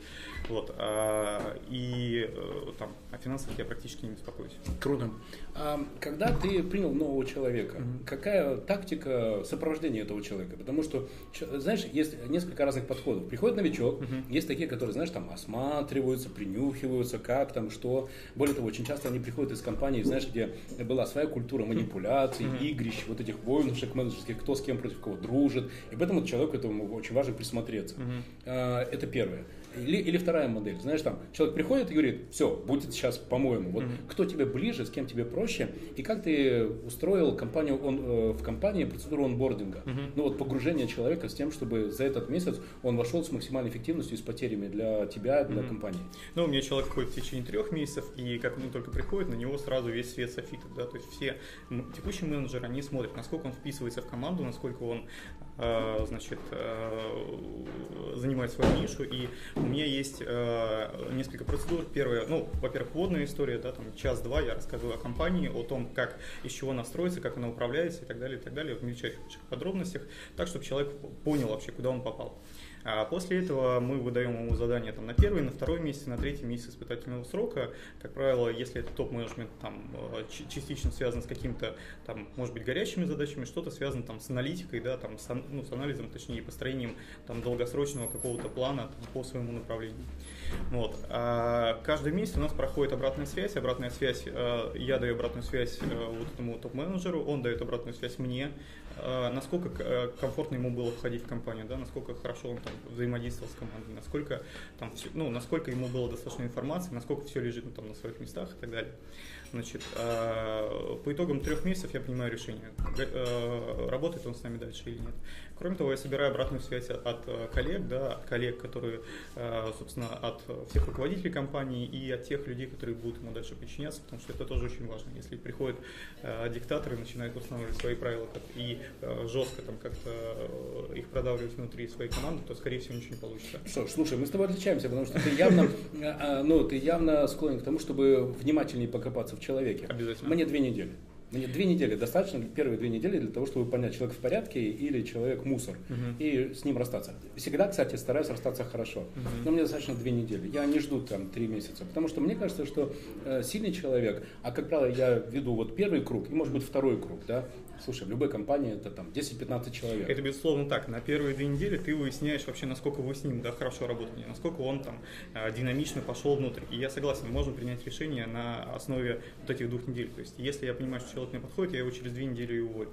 Вот. А, и э, там, о финансах я практически не беспокоюсь. Круто. А когда ты принял нового человека, какая тактика сопровождения этого человека? Потому что, знаешь, есть несколько разных подходов. Приходит новичок, есть такие, которые, знаешь, там осматриваются, принюхиваются, как там, что. Более того, очень часто они приходят из компании, знаешь, где была своя культура манипуляций, игрищ, вот этих войнушек менеджерских, кто с кем против кого дружит. И поэтому человеку этому очень важно присмотреться. А, Это первое. Или, или вторая модель, знаешь, там человек приходит и говорит, все, будет сейчас по-моему. Вот кто тебе ближе, с кем тебе проще, и как ты устроил компанию он, э, в компании процедуру онбординга. Ну вот погружение человека с тем, чтобы за этот месяц он вошел с максимальной эффективностью и с потерями для тебя, для компании. Ну, у меня человек ходит в течение трех месяцев, и как он только приходит, на него сразу весь свет софитов, да, то есть все текущие менеджеры, они смотрят, насколько он вписывается в команду, насколько он, значит, э, занимает свою нишу, и у меня есть э, несколько процедур. Первое, ну, во-первых, вводная история, да, там час-два я рассказываю о компании, о том, как, из чего она строится, как она управляется и так далее, и так далее, в мельчайших подробностях, так, чтобы человек понял вообще, куда он попал. А после этого мы выдаем ему задание там, на первый, на второй месяц, на третий месяц испытательного срока. Как правило, если это топ-менеджмент там, э, частично связан с какими-то, там, может быть, горячими задачами, что-то связано там, с аналитикой, да, там, с, ну, с анализом, точнее, построением там, долгосрочного какого-то плана там, по своему направлению. Вот. А каждый месяц у нас проходит обратная связь. Обратная связь, э, я даю обратную связь э, вот этому топ-менеджеру, он дает обратную связь мне, э, насколько комфортно ему было входить в компанию, да, насколько хорошо он там взаимодействовал с командой, насколько, там, ну, насколько ему было достаточно информации, насколько все лежит ну, там, на своих местах и так далее. Значит, по итогам трех месяцев я принимаю решение, работает он с нами дальше или нет. Кроме того, я собираю обратную связь от э, коллег, да, от коллег, которые, э, собственно, от всех руководителей компании и от тех людей, которые будут ему дальше подчиняться, потому что это тоже очень важно. Если приходят диктаторы и начинают устанавливать свои правила и жестко там как-то их продавливать внутри своей команды, то, скорее всего, ничего не получится. Что слушай, мы с тобой отличаемся, потому что ты явно, ну, ты явно склонен к тому, чтобы внимательнее покопаться в человеке. Обязательно. Мне две недели. Мне две недели достаточно, первые две недели для того, чтобы понять, человек в порядке или человек мусор, uh и с ним расстаться. Всегда, кстати, стараюсь расстаться хорошо, uh но мне достаточно две недели. Я не жду там три месяца, потому что мне кажется, что э, сильный человек, а как правило я веду вот первый круг и может быть второй круг, да, Слушай, в любой компании это там 10-15 человек. Это безусловно так. На первые две недели ты выясняешь вообще, насколько вы с ним да, хорошо работали, насколько он там э, динамично пошел внутрь. И я согласен, мы можем принять решение на основе вот этих двух недель. То есть, если я понимаю, что человек мне подходит, я его через две недели и уволю.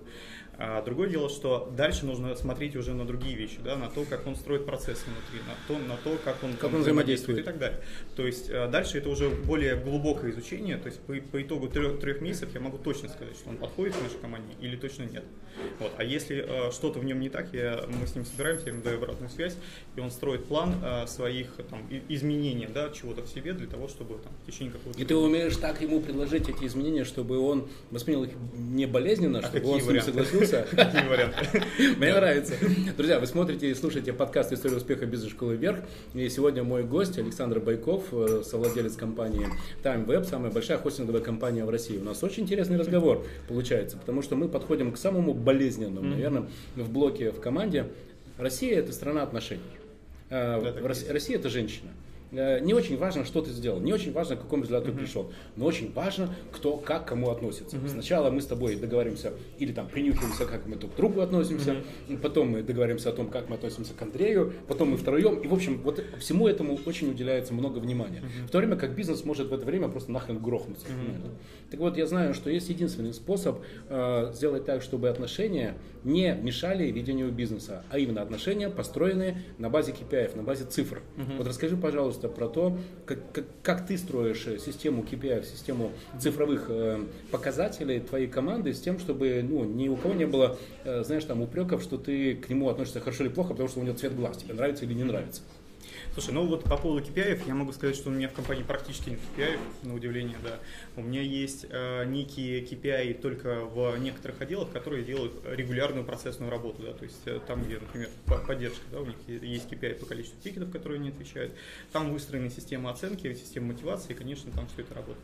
А другое дело, что дальше нужно смотреть уже на другие вещи, да, на то, как он строит процесс внутри, на то, на то как он, как он взаимодействует и так далее. То есть э, дальше это уже более глубокое изучение, то есть по, по итогу трех, трех месяцев я могу точно сказать, что он подходит к нашей команде или точно нет. Вот. А если э, что-то в нем не так, я, мы с ним собираемся, я ему даю обратную связь, и он строит план э, своих там, изменений, да, чего-то в себе для того, чтобы там, в течение какого-то... И ты умеешь так ему предложить эти изменения, чтобы он воспринял их не болезненно, а чтобы он с ним согласился, согласился. Какие варианты? Мне нравится. Друзья, вы смотрите и слушаете подкаст «История успеха бизнес-школы вверх». И сегодня мой гость Александр Байков, э, совладелец компании Time Web, самая большая хостинговая компания в России. У нас очень интересный разговор получается, потому что мы подходим к самому болезненному, наверное, в блоке в команде. Россия – это страна отношений. Э, Россия – это женщина. Э, не очень важно, что ты сделал, не очень важно, к какому результату ты пришел, но очень важно, кто как к кому относится. Сначала мы с тобой договоримся или там принюхиваемся, как мы друг к другу относимся, потом мы договоримся о том, как мы относимся к Андрею, потом мы втроем, и в общем вот всему этому очень уделяется много внимания. В то время как бизнес может в это время просто нахрен грохнуться. Так вот, я знаю, что есть единственный способ э, сделать так, чтобы отношения не мешали ведению бизнеса, а именно отношения, построенные на базе KPI, на базе цифр. Вот расскажи, пожалуйста, пожалуйста, про то, как, как, как ты строишь э, систему KPI, систему цифровых э, показателей твоей команды с тем, чтобы ну, ни у кого не было, э, знаешь, там упреков, что ты к нему относишься хорошо или плохо, потому что у него цвет глаз, тебе нравится или не нравится. Слушай, ну вот по поводу KPI я могу сказать, что у меня в компании практически нет KPI, на удивление, да. У меня есть э, некие KPI только в некоторых отделах, которые делают регулярную процессную работу, да, то есть э, там, где, например, поддержка, да, у них есть KPI по количеству тикетов, которые они отвечают, там выстроена система оценки, система мотивации, и, конечно, там все это работает.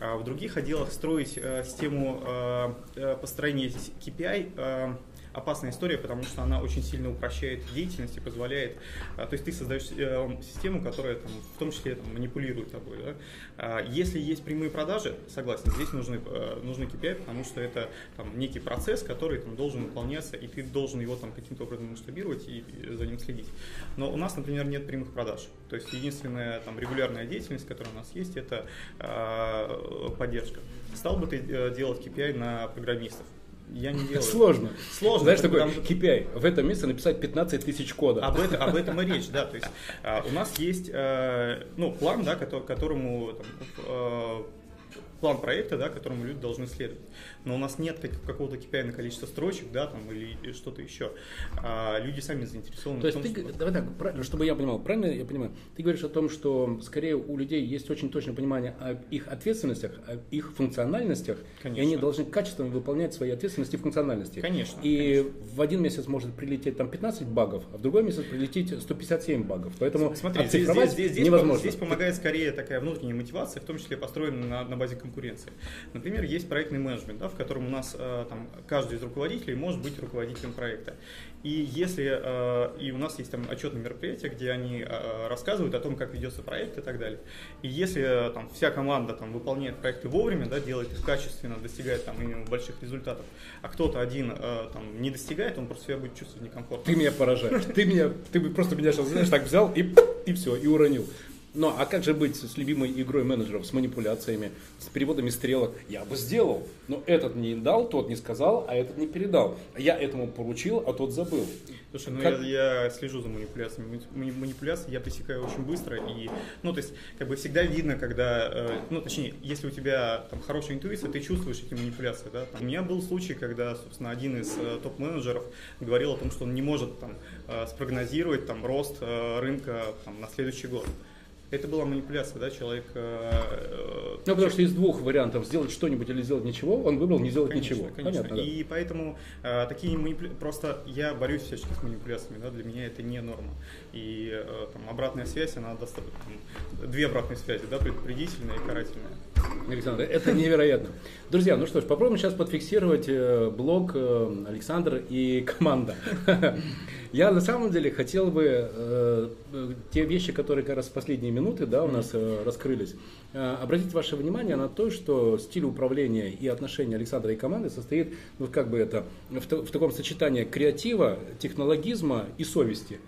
А в других отделах строить э, систему э, э построения KPI э, опасная история, потому что она очень сильно упрощает деятельность и позволяет, а, то есть ты создаешь э, систему, которая там, в том числе там, манипулирует тобой. Да? А, если есть прямые продажи, согласен, здесь нужны, э, нужны KPI, потому что это там, некий процесс, который там, должен выполняться, и ты должен его там, каким-то образом масштабировать и за ним следить. Но у нас, например, нет прямых продаж. То есть единственная там, регулярная деятельность, которая у нас есть, это э, поддержка. Стал бы ты э, делать KPI на программистов? Я не делаю. Сложно. Сложно. Знаешь, такой там... KPI. В этом месте написать 15 тысяч кода. Об, это, об этом и речь, да. То есть а, у нас есть а, ну, план, да, которому там, а, план проекта, да, которому люди должны следовать. Но у нас нет какого-то KPI на количество строчек, да, там, или что-то еще. А люди сами заинтересованы. То есть, том, ты, что... давай так, чтобы я понимал, правильно я понимаю, ты говоришь о том, что скорее у людей есть очень точное понимание о их ответственностях, о их функциональностях, конечно. и они должны качественно выполнять свои ответственности и функциональности. Конечно. И конечно. в один месяц может прилететь там 15 багов, а в другой месяц прилететь 157 багов. Поэтому Смотри, здесь, здесь, здесь, невозможно. Здесь помогает скорее такая внутренняя мотивация, в том числе построена на, на базе конкуренции. Например, есть проектный менеджмент, да, в котором у нас э, там, каждый из руководителей может быть руководителем проекта. И если э, и у нас есть там отчетные мероприятия, где они э, рассказывают о том, как ведется проект и так далее. И если там вся команда там выполняет проекты вовремя, да, делает их качественно, достигает там именно больших результатов, а кто-то один там не достигает, он просто себя будет чувствовать некомфортно. Ты меня поражаешь. Ты меня, ты просто меня сейчас, знаешь, так взял и, и все, и уронил. Ну, а как же быть с любимой игрой менеджеров, с манипуляциями, с переводами стрелок? Я бы сделал, но этот не дал, тот не сказал, а этот не передал. Я этому поручил, а тот забыл. Слушай, ну как... я, я слежу за манипуляциями. Манипуляции я пресекаю очень быстро. И, ну, то есть, как бы всегда видно, когда, э, ну, точнее, если у тебя там хорошая интуиция, ты чувствуешь эти манипуляции, да. Там, у меня был случай, когда, собственно, один из э, топ-менеджеров говорил о том, что он не может там э, спрогнозировать там рост рынка там, на следующий год. Это была манипуляция, да, человек... Э, ну, потому что из двух вариантов сделать что-нибудь или сделать ничего, он выбрал не сделать конечно, ничего. Конечно, Понятно, И да. поэтому э, такие манипуляции... Просто я борюсь всячески с манипуляциями, да, для меня это не норма. И э, там обратная связь, она достаточно... Две обратные связи, да, предупредительная и карательная. Александр, это невероятно. Друзья, ну что ж, попробуем сейчас подфиксировать э, блог э, Александр и команда. Я на самом деле хотел бы э, те вещи, которые как раз в последние минуты да, у нас э, раскрылись, э, обратить ваше внимание на то, что стиль управления и отношения Александра и команды состоит, ну как бы это, в, в таком сочетании креатива, технологизма и совести.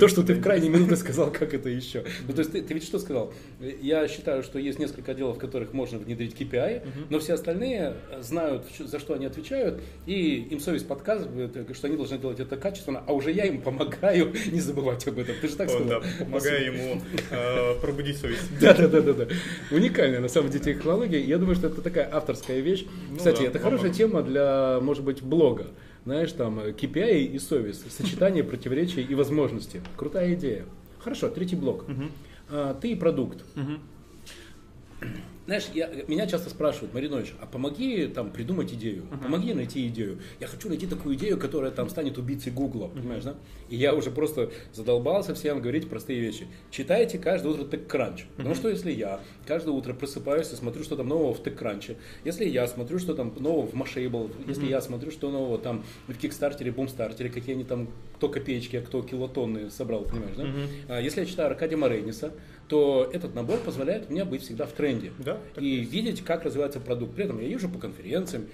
То, что ты в крайней минуте сказал, как это еще. Ну, то есть ты, ведь что сказал? Я считаю, что есть несколько отделов, в которых можно внедрить KPI, но все остальные знают, за что они отвечают, и им совесть подсказывает, что они должны делать это качественно, а уже я им помогаю не забывать об этом. Ты же так сказал? Помогаю ему э, пробудить совесть. Да, да, да, да, да. Уникальная на самом деле технология. Я думаю, что это такая авторская вещь. Ну Кстати, это хорошая тема для, может быть, блога знаешь, там, KPI и совесть, сочетание противоречий и возможностей. Крутая идея. Хорошо, третий блок. Угу. Ты и продукт. Угу. Знаешь, я, меня часто спрашивают, Маринович, а помоги там придумать идею, uh-huh. помоги найти идею. Я хочу найти такую идею, которая там станет убийцей Гугла, понимаешь, да? И я уже просто задолбался всем говорить простые вещи. Читайте каждое утро TechCrunch. Uh-huh. Потому что если я каждое утро просыпаюсь и смотрю, что там нового в TechCrunch, если я смотрю, что там нового в Mashable, если uh-huh. я смотрю, что нового там в Kickstarter, Boomstarter, какие они там, кто копеечки, а кто килотонны собрал, понимаешь, да? Uh-huh. Если я читаю Аркадия Марениса, то этот набор позволяет мне быть всегда в тренде. Да, и есть. видеть, как развивается продукт. При этом я езжу по конференциям,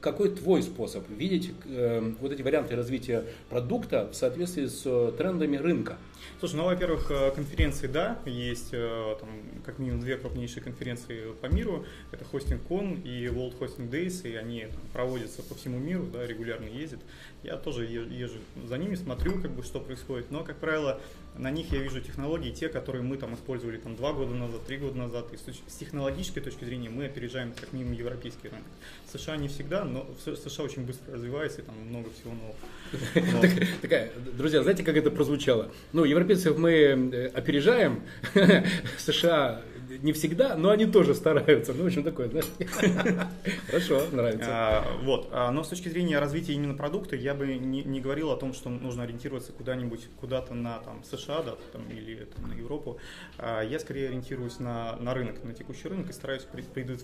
какой твой способ видеть э, вот эти варианты развития продукта в соответствии с э, трендами рынка? Слушай, ну, во-первых, э, конференции, да, есть э, там, как минимум две крупнейшие конференции по миру. Это HostingCon и World Hosting Days, и они там, проводятся по всему миру, да, регулярно ездят. Я тоже езжу за ними, смотрю, как бы, что происходит. Но, как правило, на них я вижу технологии, те, которые мы там использовали там, два года назад, три года назад. И с технологической точки зрения мы опережаем как минимум европейский рынок. США не всегда, но в США очень быстро развивается, и там много всего нового. Такая, друзья, знаете, как это прозвучало? Ну, европейцев мы э, опережаем, США не всегда, но они тоже стараются. Ну, в общем, такое, знаешь. Хорошо, нравится. А, вот. А, но с точки зрения развития именно продукта, я бы не, говорил о том, что нужно ориентироваться куда-нибудь, куда-то на там, США да, там, или на Европу. А, я скорее ориентируюсь на, на рынок, на текущий рынок и стараюсь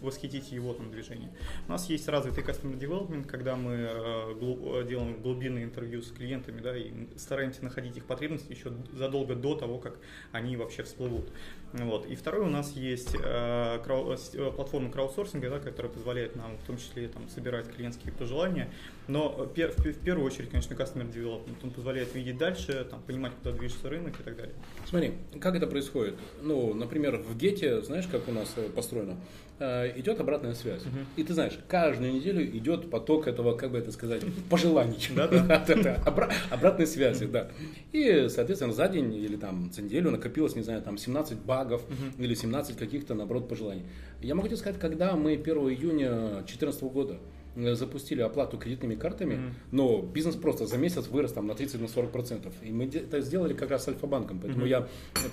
восхитить его там движение. У нас есть развитый customer development, когда мы э, делаем глубинные интервью с клиентами, да, и стараемся находить их потребности еще задолго до того, как они вообще всплывут. Вот. И второй у нас есть э, крау, э, платформа краудсорсинга, да, которая позволяет нам в том числе там, собирать клиентские пожелания. Но пер, в, первую очередь, конечно, customer development. Он позволяет видеть дальше, там, понимать, куда движется рынок и так далее. Смотри, как это происходит? Ну, например, в Гете, знаешь, как у нас э, построено? Э, идет обратная связь. Угу. И ты знаешь, каждую неделю идет поток этого, как бы это сказать, пожеланий. Обратной связи, да. И, соответственно, за день или там за неделю накопилось, не знаю, там 17 багов или 17 каких-то, наоборот, пожеланий. Я могу тебе сказать, когда мы 1 июня 2014 года Э, запустили оплату кредитными картами, mm-hmm. но бизнес просто за месяц вырос там на 30-40%. процентов И мы это сделали как раз с Альфа-банком. Поэтому mm-hmm. я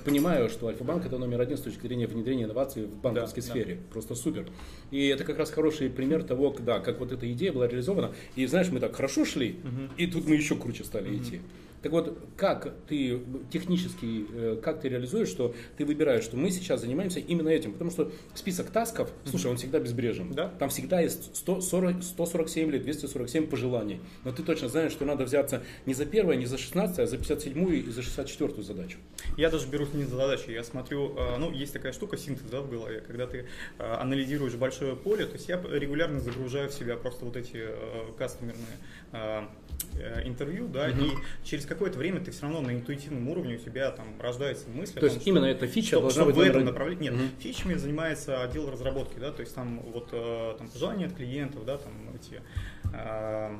понимаю, что Альфа-банк это номер один с точки зрения внедрения инноваций в банковской да, сфере. Да. Просто супер. И это как раз хороший пример того, когда, как вот эта идея была реализована. И знаешь, мы так хорошо шли, mm-hmm. и тут мы еще круче стали mm-hmm. идти. Так вот, как ты технически, э, как ты реализуешь, что ты выбираешь, что мы сейчас занимаемся именно этим? Потому что список тасков, слушай, он всегда безбрежен. Да? Там всегда есть 140, 147 или 247 пожеланий. Но ты точно знаешь, что надо взяться не за первое, не за 16, а за 57 и за 64 задачу. Я даже берусь не за задачи. Я смотрю, э, ну, есть такая штука, синтез да, в голове, когда ты э, анализируешь большое поле, то есть я регулярно загружаю в себя просто вот эти кастомерные интервью, да, Мгм. и через какое-то время ты все равно на интуитивном уровне у тебя там рождается мысль. То есть том, что- именно эта фича что, должна что быть в этом направлении. Нет, Мгм. фичами занимается отдел разработки, да, то есть там вот э, там пожелания от клиентов, да, там эти э,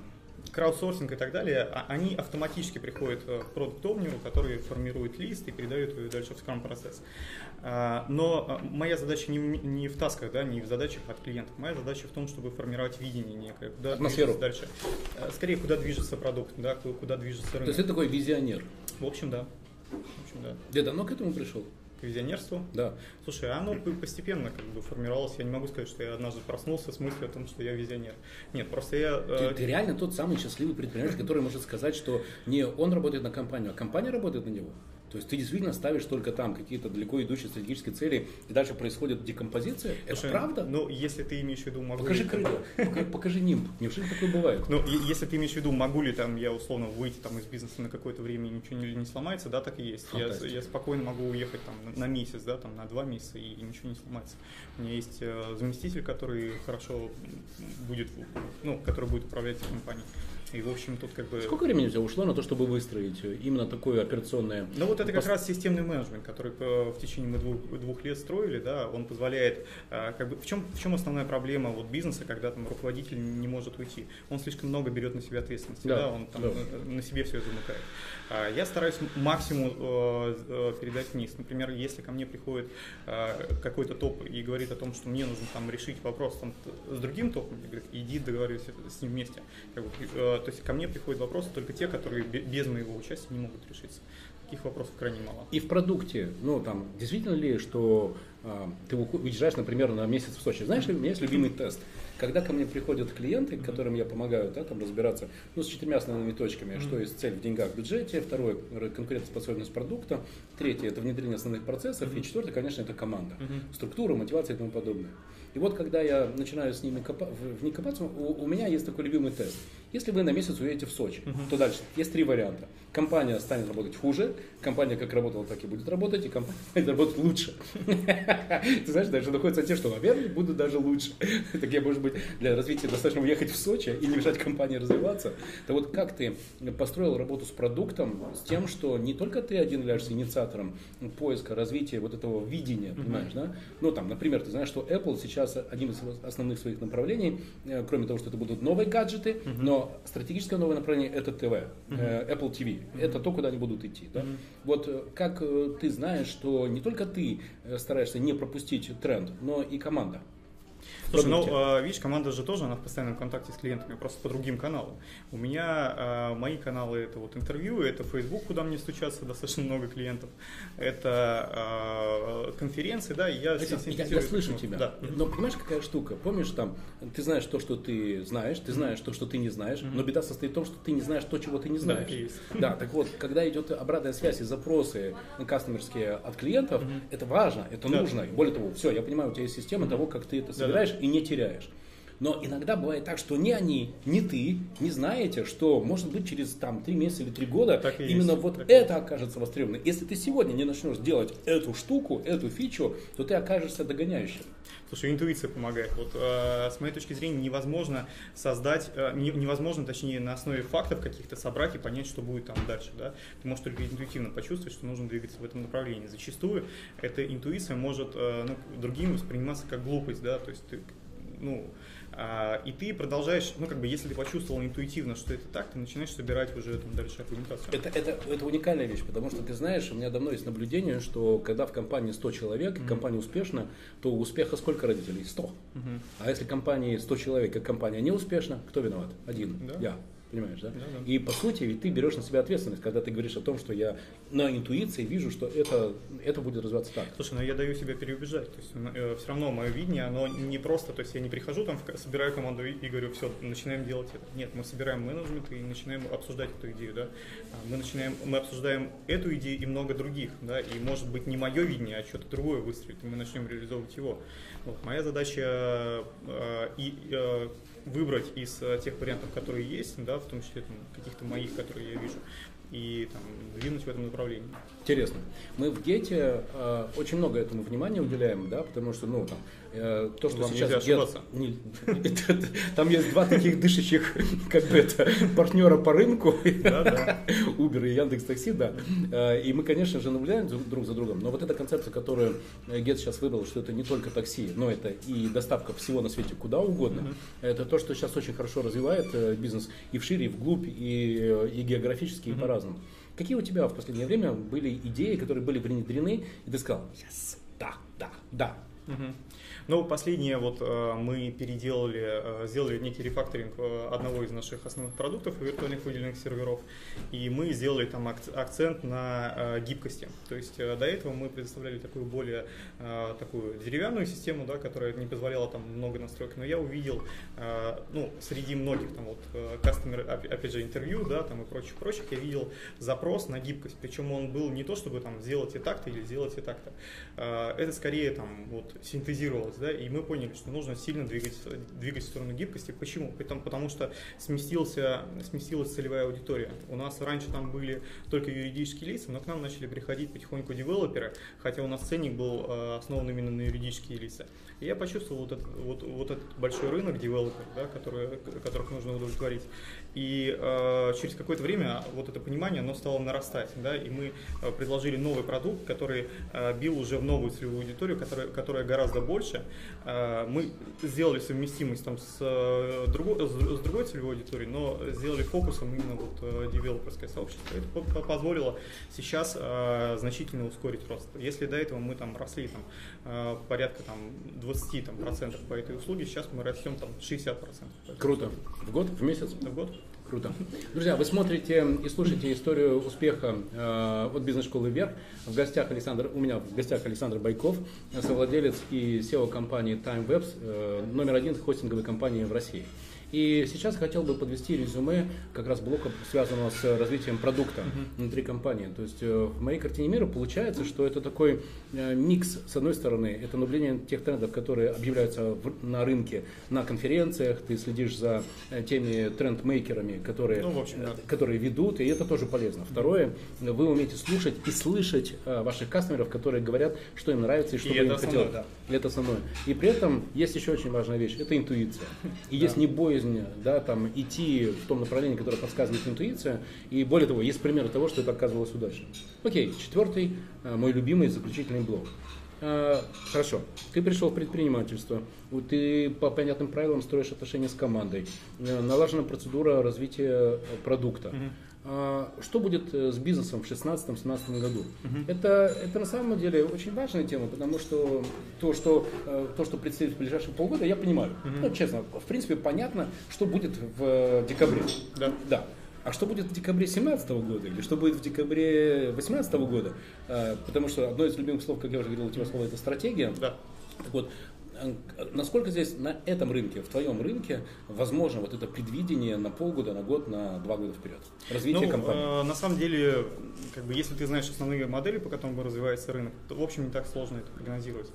краудсорсинг и так далее, а- они автоматически приходят э, к продукт который формирует лист и передает его дальше в Scrum процесс. А, Но э, моя задача не, в- не в тасках, да, не в задачах от клиентов. Моя задача в том, чтобы формировать видение некое, куда Атмосферу. дальше. Э, Скорее, куда движется продукт, да, ку- куда движется То рынок. есть ты такой визионер. В общем, да. В общем, да. Ты давно к этому пришел? К визионерству. Да. Слушай, оно п- постепенно как бы формировалось. Я не могу сказать, что я однажды проснулся с мыслью о том, что я визионер. Нет, просто я... э, Ты, ты реально тот самый счастливый предприниматель, который может сказать, что не он работает на компанию, а компания работает на него. То есть ты действительно ставишь только там какие-то далеко идущие стратегические цели, и дальше происходит декомпозиция. Это слушай, правда? Ну, если ты имеешь в виду, могу Покажи ли- крылья, пока- покажи нимб. Неужели такое бывает? Ну, если ты имеешь в виду, могу ли там я условно выйти там из бизнеса на какое-то время и ничего не, не сломается, да, так и есть. Я, я спокойно могу уехать там на, месяц, да, там на два месяца и, и ничего не сломается. У меня есть э, заместитель, который хорошо будет, ну, который будет управлять компанией. И, в общем, тут как бы... Сколько времени у тебя ушло на то, чтобы выстроить э, именно такое операционное? Ну вот это как Пос- раз системный менеджмент, который э, в течение мы двух, двух лет строили, да, он позволяет, э, как бы, в чем, в чем основная проблема вот бизнеса, когда там руководитель не может уйти? Он слишком много берет на себя ответственности, Да, да, он там да. на себе все замыкает. А Я стараюсь максимум передать вниз. Например, если ко мне приходит какой-то топ и говорит о том, что мне нужно там решить вопрос там, с другим топом, я говорю, иди договаривайся с ним вместе. Как бы, то есть ко мне приходят вопросы только те, которые бе- без моего участия не могут решиться. Таких вопросов крайне мало. И в продукте, ну там, действительно ли, что а, ты уезжаешь, например, на месяц в Сочи? Знаешь, у меня есть любимый тест. Когда ко мне приходят клиенты, которым я помогаю да, там, разбираться ну, с четырьмя основными точками, что есть цель в деньгах, в бюджете, второе – конкурентоспособность продукта, третье – это внедрение основных процессов, и четвертое, конечно, это команда, структура, мотивация и тому подобное. И вот когда я начинаю с ними копа- в, в них копаться, у, у меня есть такой любимый тест. Если вы на месяц уедете в Сочи, то дальше есть три варианта. Компания станет работать хуже, компания как работала, так и будет работать, и компания будет работать лучше. Ты знаешь, даже находится те, что, наверное, будут даже лучше. Так я, может быть, для развития достаточно уехать в Сочи и не мешать компании развиваться. То вот как ты построил работу с продуктом, с тем, что не только ты один являешься инициатором поиска, развития вот этого видения, понимаешь, да? Ну, там, например, ты знаешь, что Apple сейчас одним из основных своих направлений, э, кроме того, что это будут новые гаджеты, но стратегическое новое направление это ТВ, э, Apple TV. Это то, куда они будут идти. Да? Вот э, как э, ты знаешь, что не только ты стараешься не пропустить тренд, но и команда. Слушай, ну, продукте. а, видишь, команда же тоже, она в постоянном контакте с клиентами, просто по другим каналам. У меня а, мои каналы это вот интервью, это Facebook, куда мне стучатся достаточно много клиентов, это а, конференции, да, и я, Я, я слышу ну, тебя. Да. Но понимаешь, какая штука? Помнишь там, ты знаешь то, что ты знаешь, ты знаешь то, что ты не знаешь, но беда состоит в том, что ты не знаешь то, чего ты не знаешь. есть. Да, так вот, когда идет обратная связь и запросы кастомерские от клиентов, это важно, это Да. нужно. И более того, все, я понимаю, у тебя есть система того, как ты это собираешь и не теряешь. Но иногда бывает так, что ни они, ни ты не знаете, что может быть через там три месяца или три года Так именно есть, вот так это окажется востребованным. Если ты сегодня не начнешь делать эту штуку, эту фичу, то ты окажешься догоняющим. Слушай, интуиция помогает. Вот э, с моей точки зрения невозможно создать, э, не- невозможно, точнее, на основе фактов каких-то собрать и понять, что будет там дальше. Да? Ты можешь только интуитивно почувствовать, что нужно двигаться в этом направлении. Зачастую эта интуиция может э, ну, другим восприниматься как глупость, да, то есть ты, ну, и ты продолжаешь, ну, как бы, если ты почувствовал интуитивно, что это так, ты начинаешь собирать уже там дальше аргументацию. Это, это, это уникальная вещь, потому что ты знаешь, у меня давно есть наблюдение, что когда в компании 100 человек, и компания успешна, то у успеха сколько родителей? 100. Мгм. А если компании 100 человек, и компания не успешна, кто виноват? Один. Да. Я. Понимаешь, да? Да, да. И по сути, ведь ты берешь на себя ответственность, когда ты говоришь о том, что я на интуиции вижу, что это, это будет развиваться так. Слушай, но я даю себя переубеждать. То есть все равно мое видение, оно не просто, то есть я не прихожу там, в собираю команду и, и говорю, все, начинаем делать это. Нет, мы собираем менеджмент и начинаем обсуждать эту идею, да. А Мы начинаем, мы обсуждаем эту идею и много других, да, и может быть не мое видение, а что-то другое выстрелит, и мы начнем реализовывать его. Вот. Моя задача э, и э, выбрать из э, тех вариантов, которые есть, да, в том числе там, каких-то моих, которые я вижу, и там, двинуть в этом направлении. Интересно. Мы в Гете э, очень много этому внимания уделяем, да, потому что, ну, там, то, что Вам сейчас Get- не- это- там есть два таких дышащих, как бы это, партнера по рынку. Uber и Яндекс Такси, да. Э, И мы, конечно же, наблюдаем друг за другом. Но вот эта концепция, которую э, Get сейчас выбрал, что это не только такси, но это и доставка всего на свете куда угодно. Это то, что сейчас очень хорошо развивает э, бизнес и вшире, и вглубь, и, э, и географически, и по-разному. Какие у тебя в последнее время были идеи, которые были внедрены, и ты сказал, yes, да, да, да. Мгм. Ну, последнее вот э, мы переделали, э, сделали некий рефакторинг э, одного из наших основных продуктов виртуальных выделенных серверов, и мы сделали там акц- акцент на гибкости. То есть до этого мы предоставляли такую более такую деревянную систему, да, которая не позволяла там много настроек, но я увидел, ну, среди многих там вот customer, оп- опять же, интервью, да, там и прочих, прочих, я видел запрос на гибкость, причем он был не то, чтобы там сделать и так-то или сделать и так-то, это скорее там вот синтезировалось, да, и мы поняли, что нужно сильно двигать, двигать в сторону гибкости. Почему? Потому, потому что сместился, сместилась целевая аудитория. У нас раньше там были только юридические лица, но к нам начали приходить потихоньку девелоперы, хотя у нас ценник был э, основан именно на юридические лица. И я почувствовал вот этот, вот, вот этот большой рынок девелоперов, да, которые, которых нужно удовлетворить. И э, через какое-то время вот это понимание, оно стало нарастать, да, и мы э, предложили новый продукт, который э, бил уже в новую целевую аудиторию, которая, которая гораздо больше. Э, мы сделали совместимость там с, э, друго- с, с другой целевой аудиторией, но сделали фокусом именно вот э, девелоперское сообщество. Это по- по- позволило сейчас э, значительно ускорить рост. Если до этого мы там росли там э, порядка там 20 там, процентов по этой услуге, сейчас мы растем там 60 процентов. Круто. В год, в месяц? В год. Круто. Друзья, вы смотрите и слушаете историю успеха э, от бизнес-школы «Вверх». В гостях Александр, у меня в гостях Александр Байков, совладелец и SEO компании TimeWebs, э, номер один хостинговой компании в России. И сейчас хотел бы подвести резюме как раз блока, связанного с развитием продукта внутри компании. То есть э, в моей картине мира получается, что это такой э, микс, с одной стороны, это наблюдение тех трендов, которые объявляются в- на рынке, на конференциях, ты следишь за э, теми трендмейкерами, которые, Ну, общем, да. которые ведут, и это тоже полезно. Второе, вы умеете слушать и слышать ваших кастомеров, которые говорят, что им нравится и что И бы им хотелось. Это основное. И при этом есть еще очень важная вещь, это интуиция. И есть не боязнь, да, там, идти в том направлении, которое подсказывает интуиция. И более того, есть примеры того, что это оказывалось удачно. Окей, четвертый, э, мой любимый заключительный блок. Э, Хорошо, ты пришел в предпринимательство, ты по понятным правилам строишь отношения с командой, э, налажена процедура развития продукта. А Что будет э, с бизнесом в 2016-2017 году? Это, это на самом деле очень важная тема, потому что то, что, э, то, что предстоит в ближайшие полгода, я понимаю. Ну, честно, в принципе, понятно, что будет в э, декабре. Да. Да. А что будет в декабре 2017 года или что будет в декабре 2018 года? Потому что одно из любимых слов, как я уже говорил, у тебя слово это стратегия. Да. Так вот, насколько здесь на этом рынке, в твоем рынке, возможно вот это предвидение на полгода, на год, на два года вперед? Развитие Ну, компании. э, на самом деле, как бы, если ты знаешь основные модели, по которым развивается рынок, то, в общем, не так сложно это прогнозировать.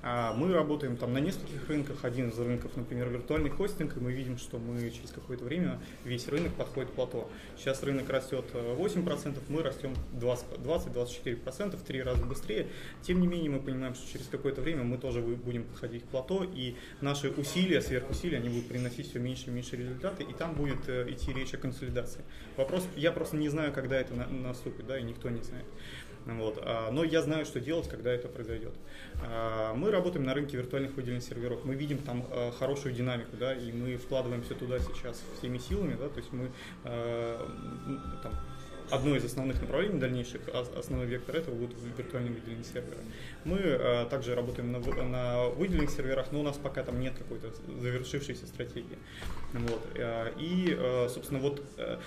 А Мы работаем там на нескольких рынках. Один из рынков, например, виртуальный хостинг, и мы видим, что мы через какое-то время весь рынок подходит к плато. Сейчас рынок растет э, 8%, мы растем 20 20-24%, в три раза быстрее. Тем не менее, мы понимаем, что через какое-то время мы тоже будем подходить к плато, и наши усилия, сверхусилия, они будут приносить все меньше и меньше результаты, и там будет э, идти речь о консолидации. Вопрос, я просто не знаю, когда это на- наступит, да, и никто не знает. Вот. а, Но я знаю, что делать, когда это произойдет. А, Мы работаем на рынке виртуальных выделенных серверов. Мы видим там а, хорошую динамику, да, и мы вкладываемся туда сейчас всеми силами, да, то есть мы там, одно из основных направлений дальнейших, ос- основной вектор этого будут виртуальные выделенные серверы. Мы а, также работаем на, на выделенных серверах, но у нас пока там нет какой-то завершившейся стратегии. Вот. И, собственно, вот а,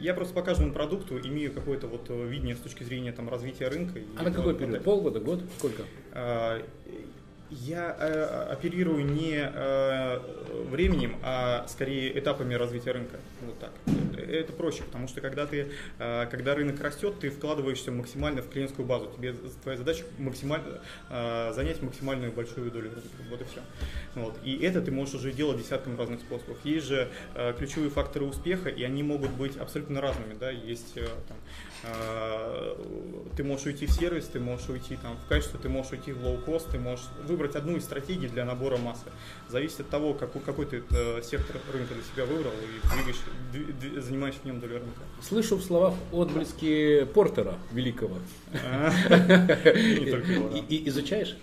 я просто по каждому продукту имею какое-то вот э, видение с точки зрения там, развития рынка. А на какой период? Полгода, год? Сколько? Я э, оперирую не э, временем, а скорее этапами развития рынка. Вот так. это проще, потому что когда ты, э, когда рынок растет, ты вкладываешься максимально в клиентскую базу. Тебе твоя задача максимально э, занять максимальную большую долю рынка. Вот и все. Вот. И это ты можешь уже делать десятком разных способов. Есть же э, ключевые факторы успеха, и они могут быть абсолютно разными. Да? Есть там, ты можешь уйти в сервис, ты можешь уйти там, в качество, ты можешь уйти в лоу-кост, ты можешь выбрать одну из стратегий для набора массы. Зависит от того, какой, какой ты э, сектор рынка для себя выбрал и двигаешь, дв, занимаешь в нем долю рынка. Слышу в словах отблески Портера великого. И изучаешь?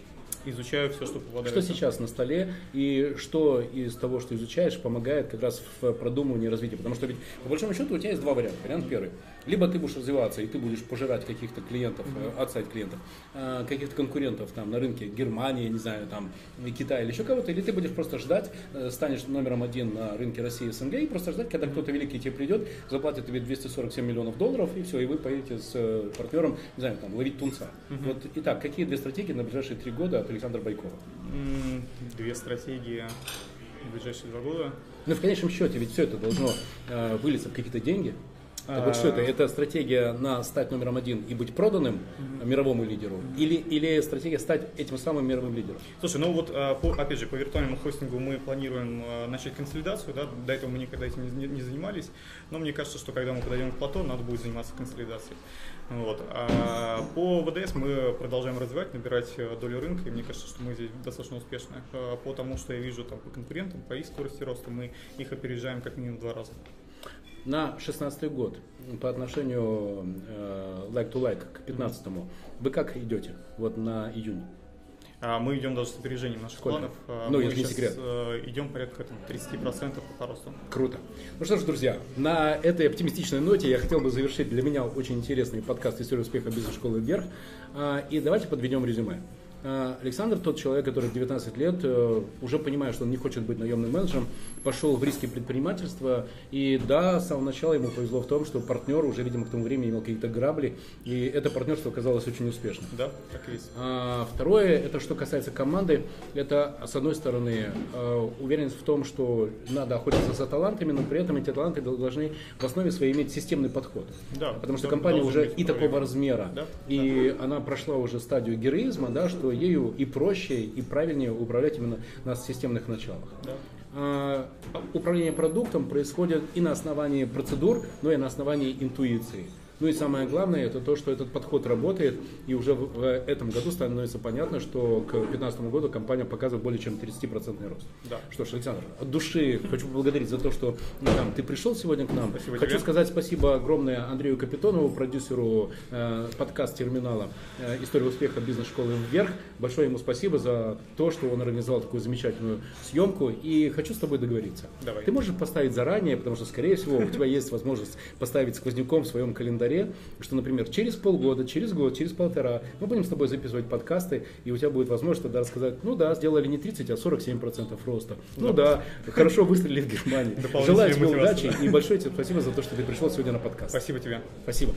изучаю все, что попадает. Что сейчас на столе и что из того, что изучаешь, помогает как раз в продумывании развития? Потому что ведь по большому счету у тебя есть два варианта. Вариант первый. Либо ты будешь развиваться и ты будешь пожирать каких-то клиентов, mm-hmm. клиентов, э, каких-то конкурентов там на рынке Германии, не знаю, там Китая или еще кого-то, или ты будешь просто ждать, э, станешь номером один на рынке России и СНГ и просто ждать, когда кто-то великий тебе придет, заплатит тебе 247 миллионов долларов и все, и вы поедете с партнером, не знаю, там, ловить тунца. Mm-hmm. Вот, итак, какие две стратегии на ближайшие три года от Александра Байкова? Две стратегии в ближайшие два года. Ну, в конечном счете, ведь все это должно э, вылиться в какие-то деньги. Так вот что это? Это стратегия на стать номером один и быть проданным мировому лидеру? Или, или стратегия стать этим самым мировым лидером? Слушай, ну вот, по, опять же, по виртуальному хостингу мы планируем а, начать консолидацию, да, до этого мы никогда этим не, не занимались, но мне кажется, что когда мы подойдем к плато, надо будет заниматься консолидацией. Вот. А по ВДС мы продолжаем развивать, набирать э, долю рынка, и мне кажется, что мы здесь достаточно успешны. По тому, что я вижу там по конкурентам, по их скорости роста, мы их опережаем как минимум в два раза на 16 год по отношению э, like to like к 15 вы как идете вот на июнь? А, мы идем даже с опережением наших Сколько? планов. А, ну, мы если не секрет. Э, идем порядка там, 30% по росту. Круто. Ну что ж, друзья, на этой оптимистичной ноте я хотел бы завершить для меня очень интересный подкаст «История успеха бизнес-школы вверх». А, и давайте подведем резюме. А, Александр тот человек, который в 19 лет, э, уже понимая, что он не хочет быть наемным менеджером, пошел в риски предпринимательства. И да, с самого начала ему повезло в том, что партнер уже, видимо, к тому времени имел какие-то грабли. И это партнерство оказалось очень успешным. Да, так и есть. А, второе, это что касается команды, это, с одной стороны, э, уверенность в том, что надо охотиться за талантами, но при этом эти таланты должны в основе своей иметь системный подход. Да, Потому что компания уже и такого размера, да, и да. она прошла уже стадию героизма, да, что ею и проще, и правильнее управлять именно на системных началах. Да. А, управление продуктом происходит и на основании процедур, но и на основании интуиции. Ну и самое главное, это то, что этот подход работает, и уже в этом году становится понятно, что к 2015 году компания показывает более чем 30% рост. Да. Что ж, Александр, от души хочу поблагодарить за то, что ну, там, ты пришел сегодня к нам. Спасибо хочу тебе. сказать спасибо огромное Андрею Капитонову, продюсеру э, подкаст-терминала э, «История успеха бизнес-школы вверх». Большое ему спасибо за то, что он организовал такую замечательную съемку. И хочу с тобой договориться. Давай. Ты можешь поставить заранее, потому что, скорее всего, у тебя есть возможность поставить сквозняком в своем календаре календаре, что, например, через полгода, через год, через полтора мы будем с тобой записывать подкасты, и у тебя будет возможность тогда рассказать, ну да, сделали не 30, а 47% роста. Ну да, да хорошо выстрелили в Германии. Желаю тебе удачи и большое тебе спасибо за то, что ты пришел сегодня на подкаст. Спасибо тебе. Спасибо.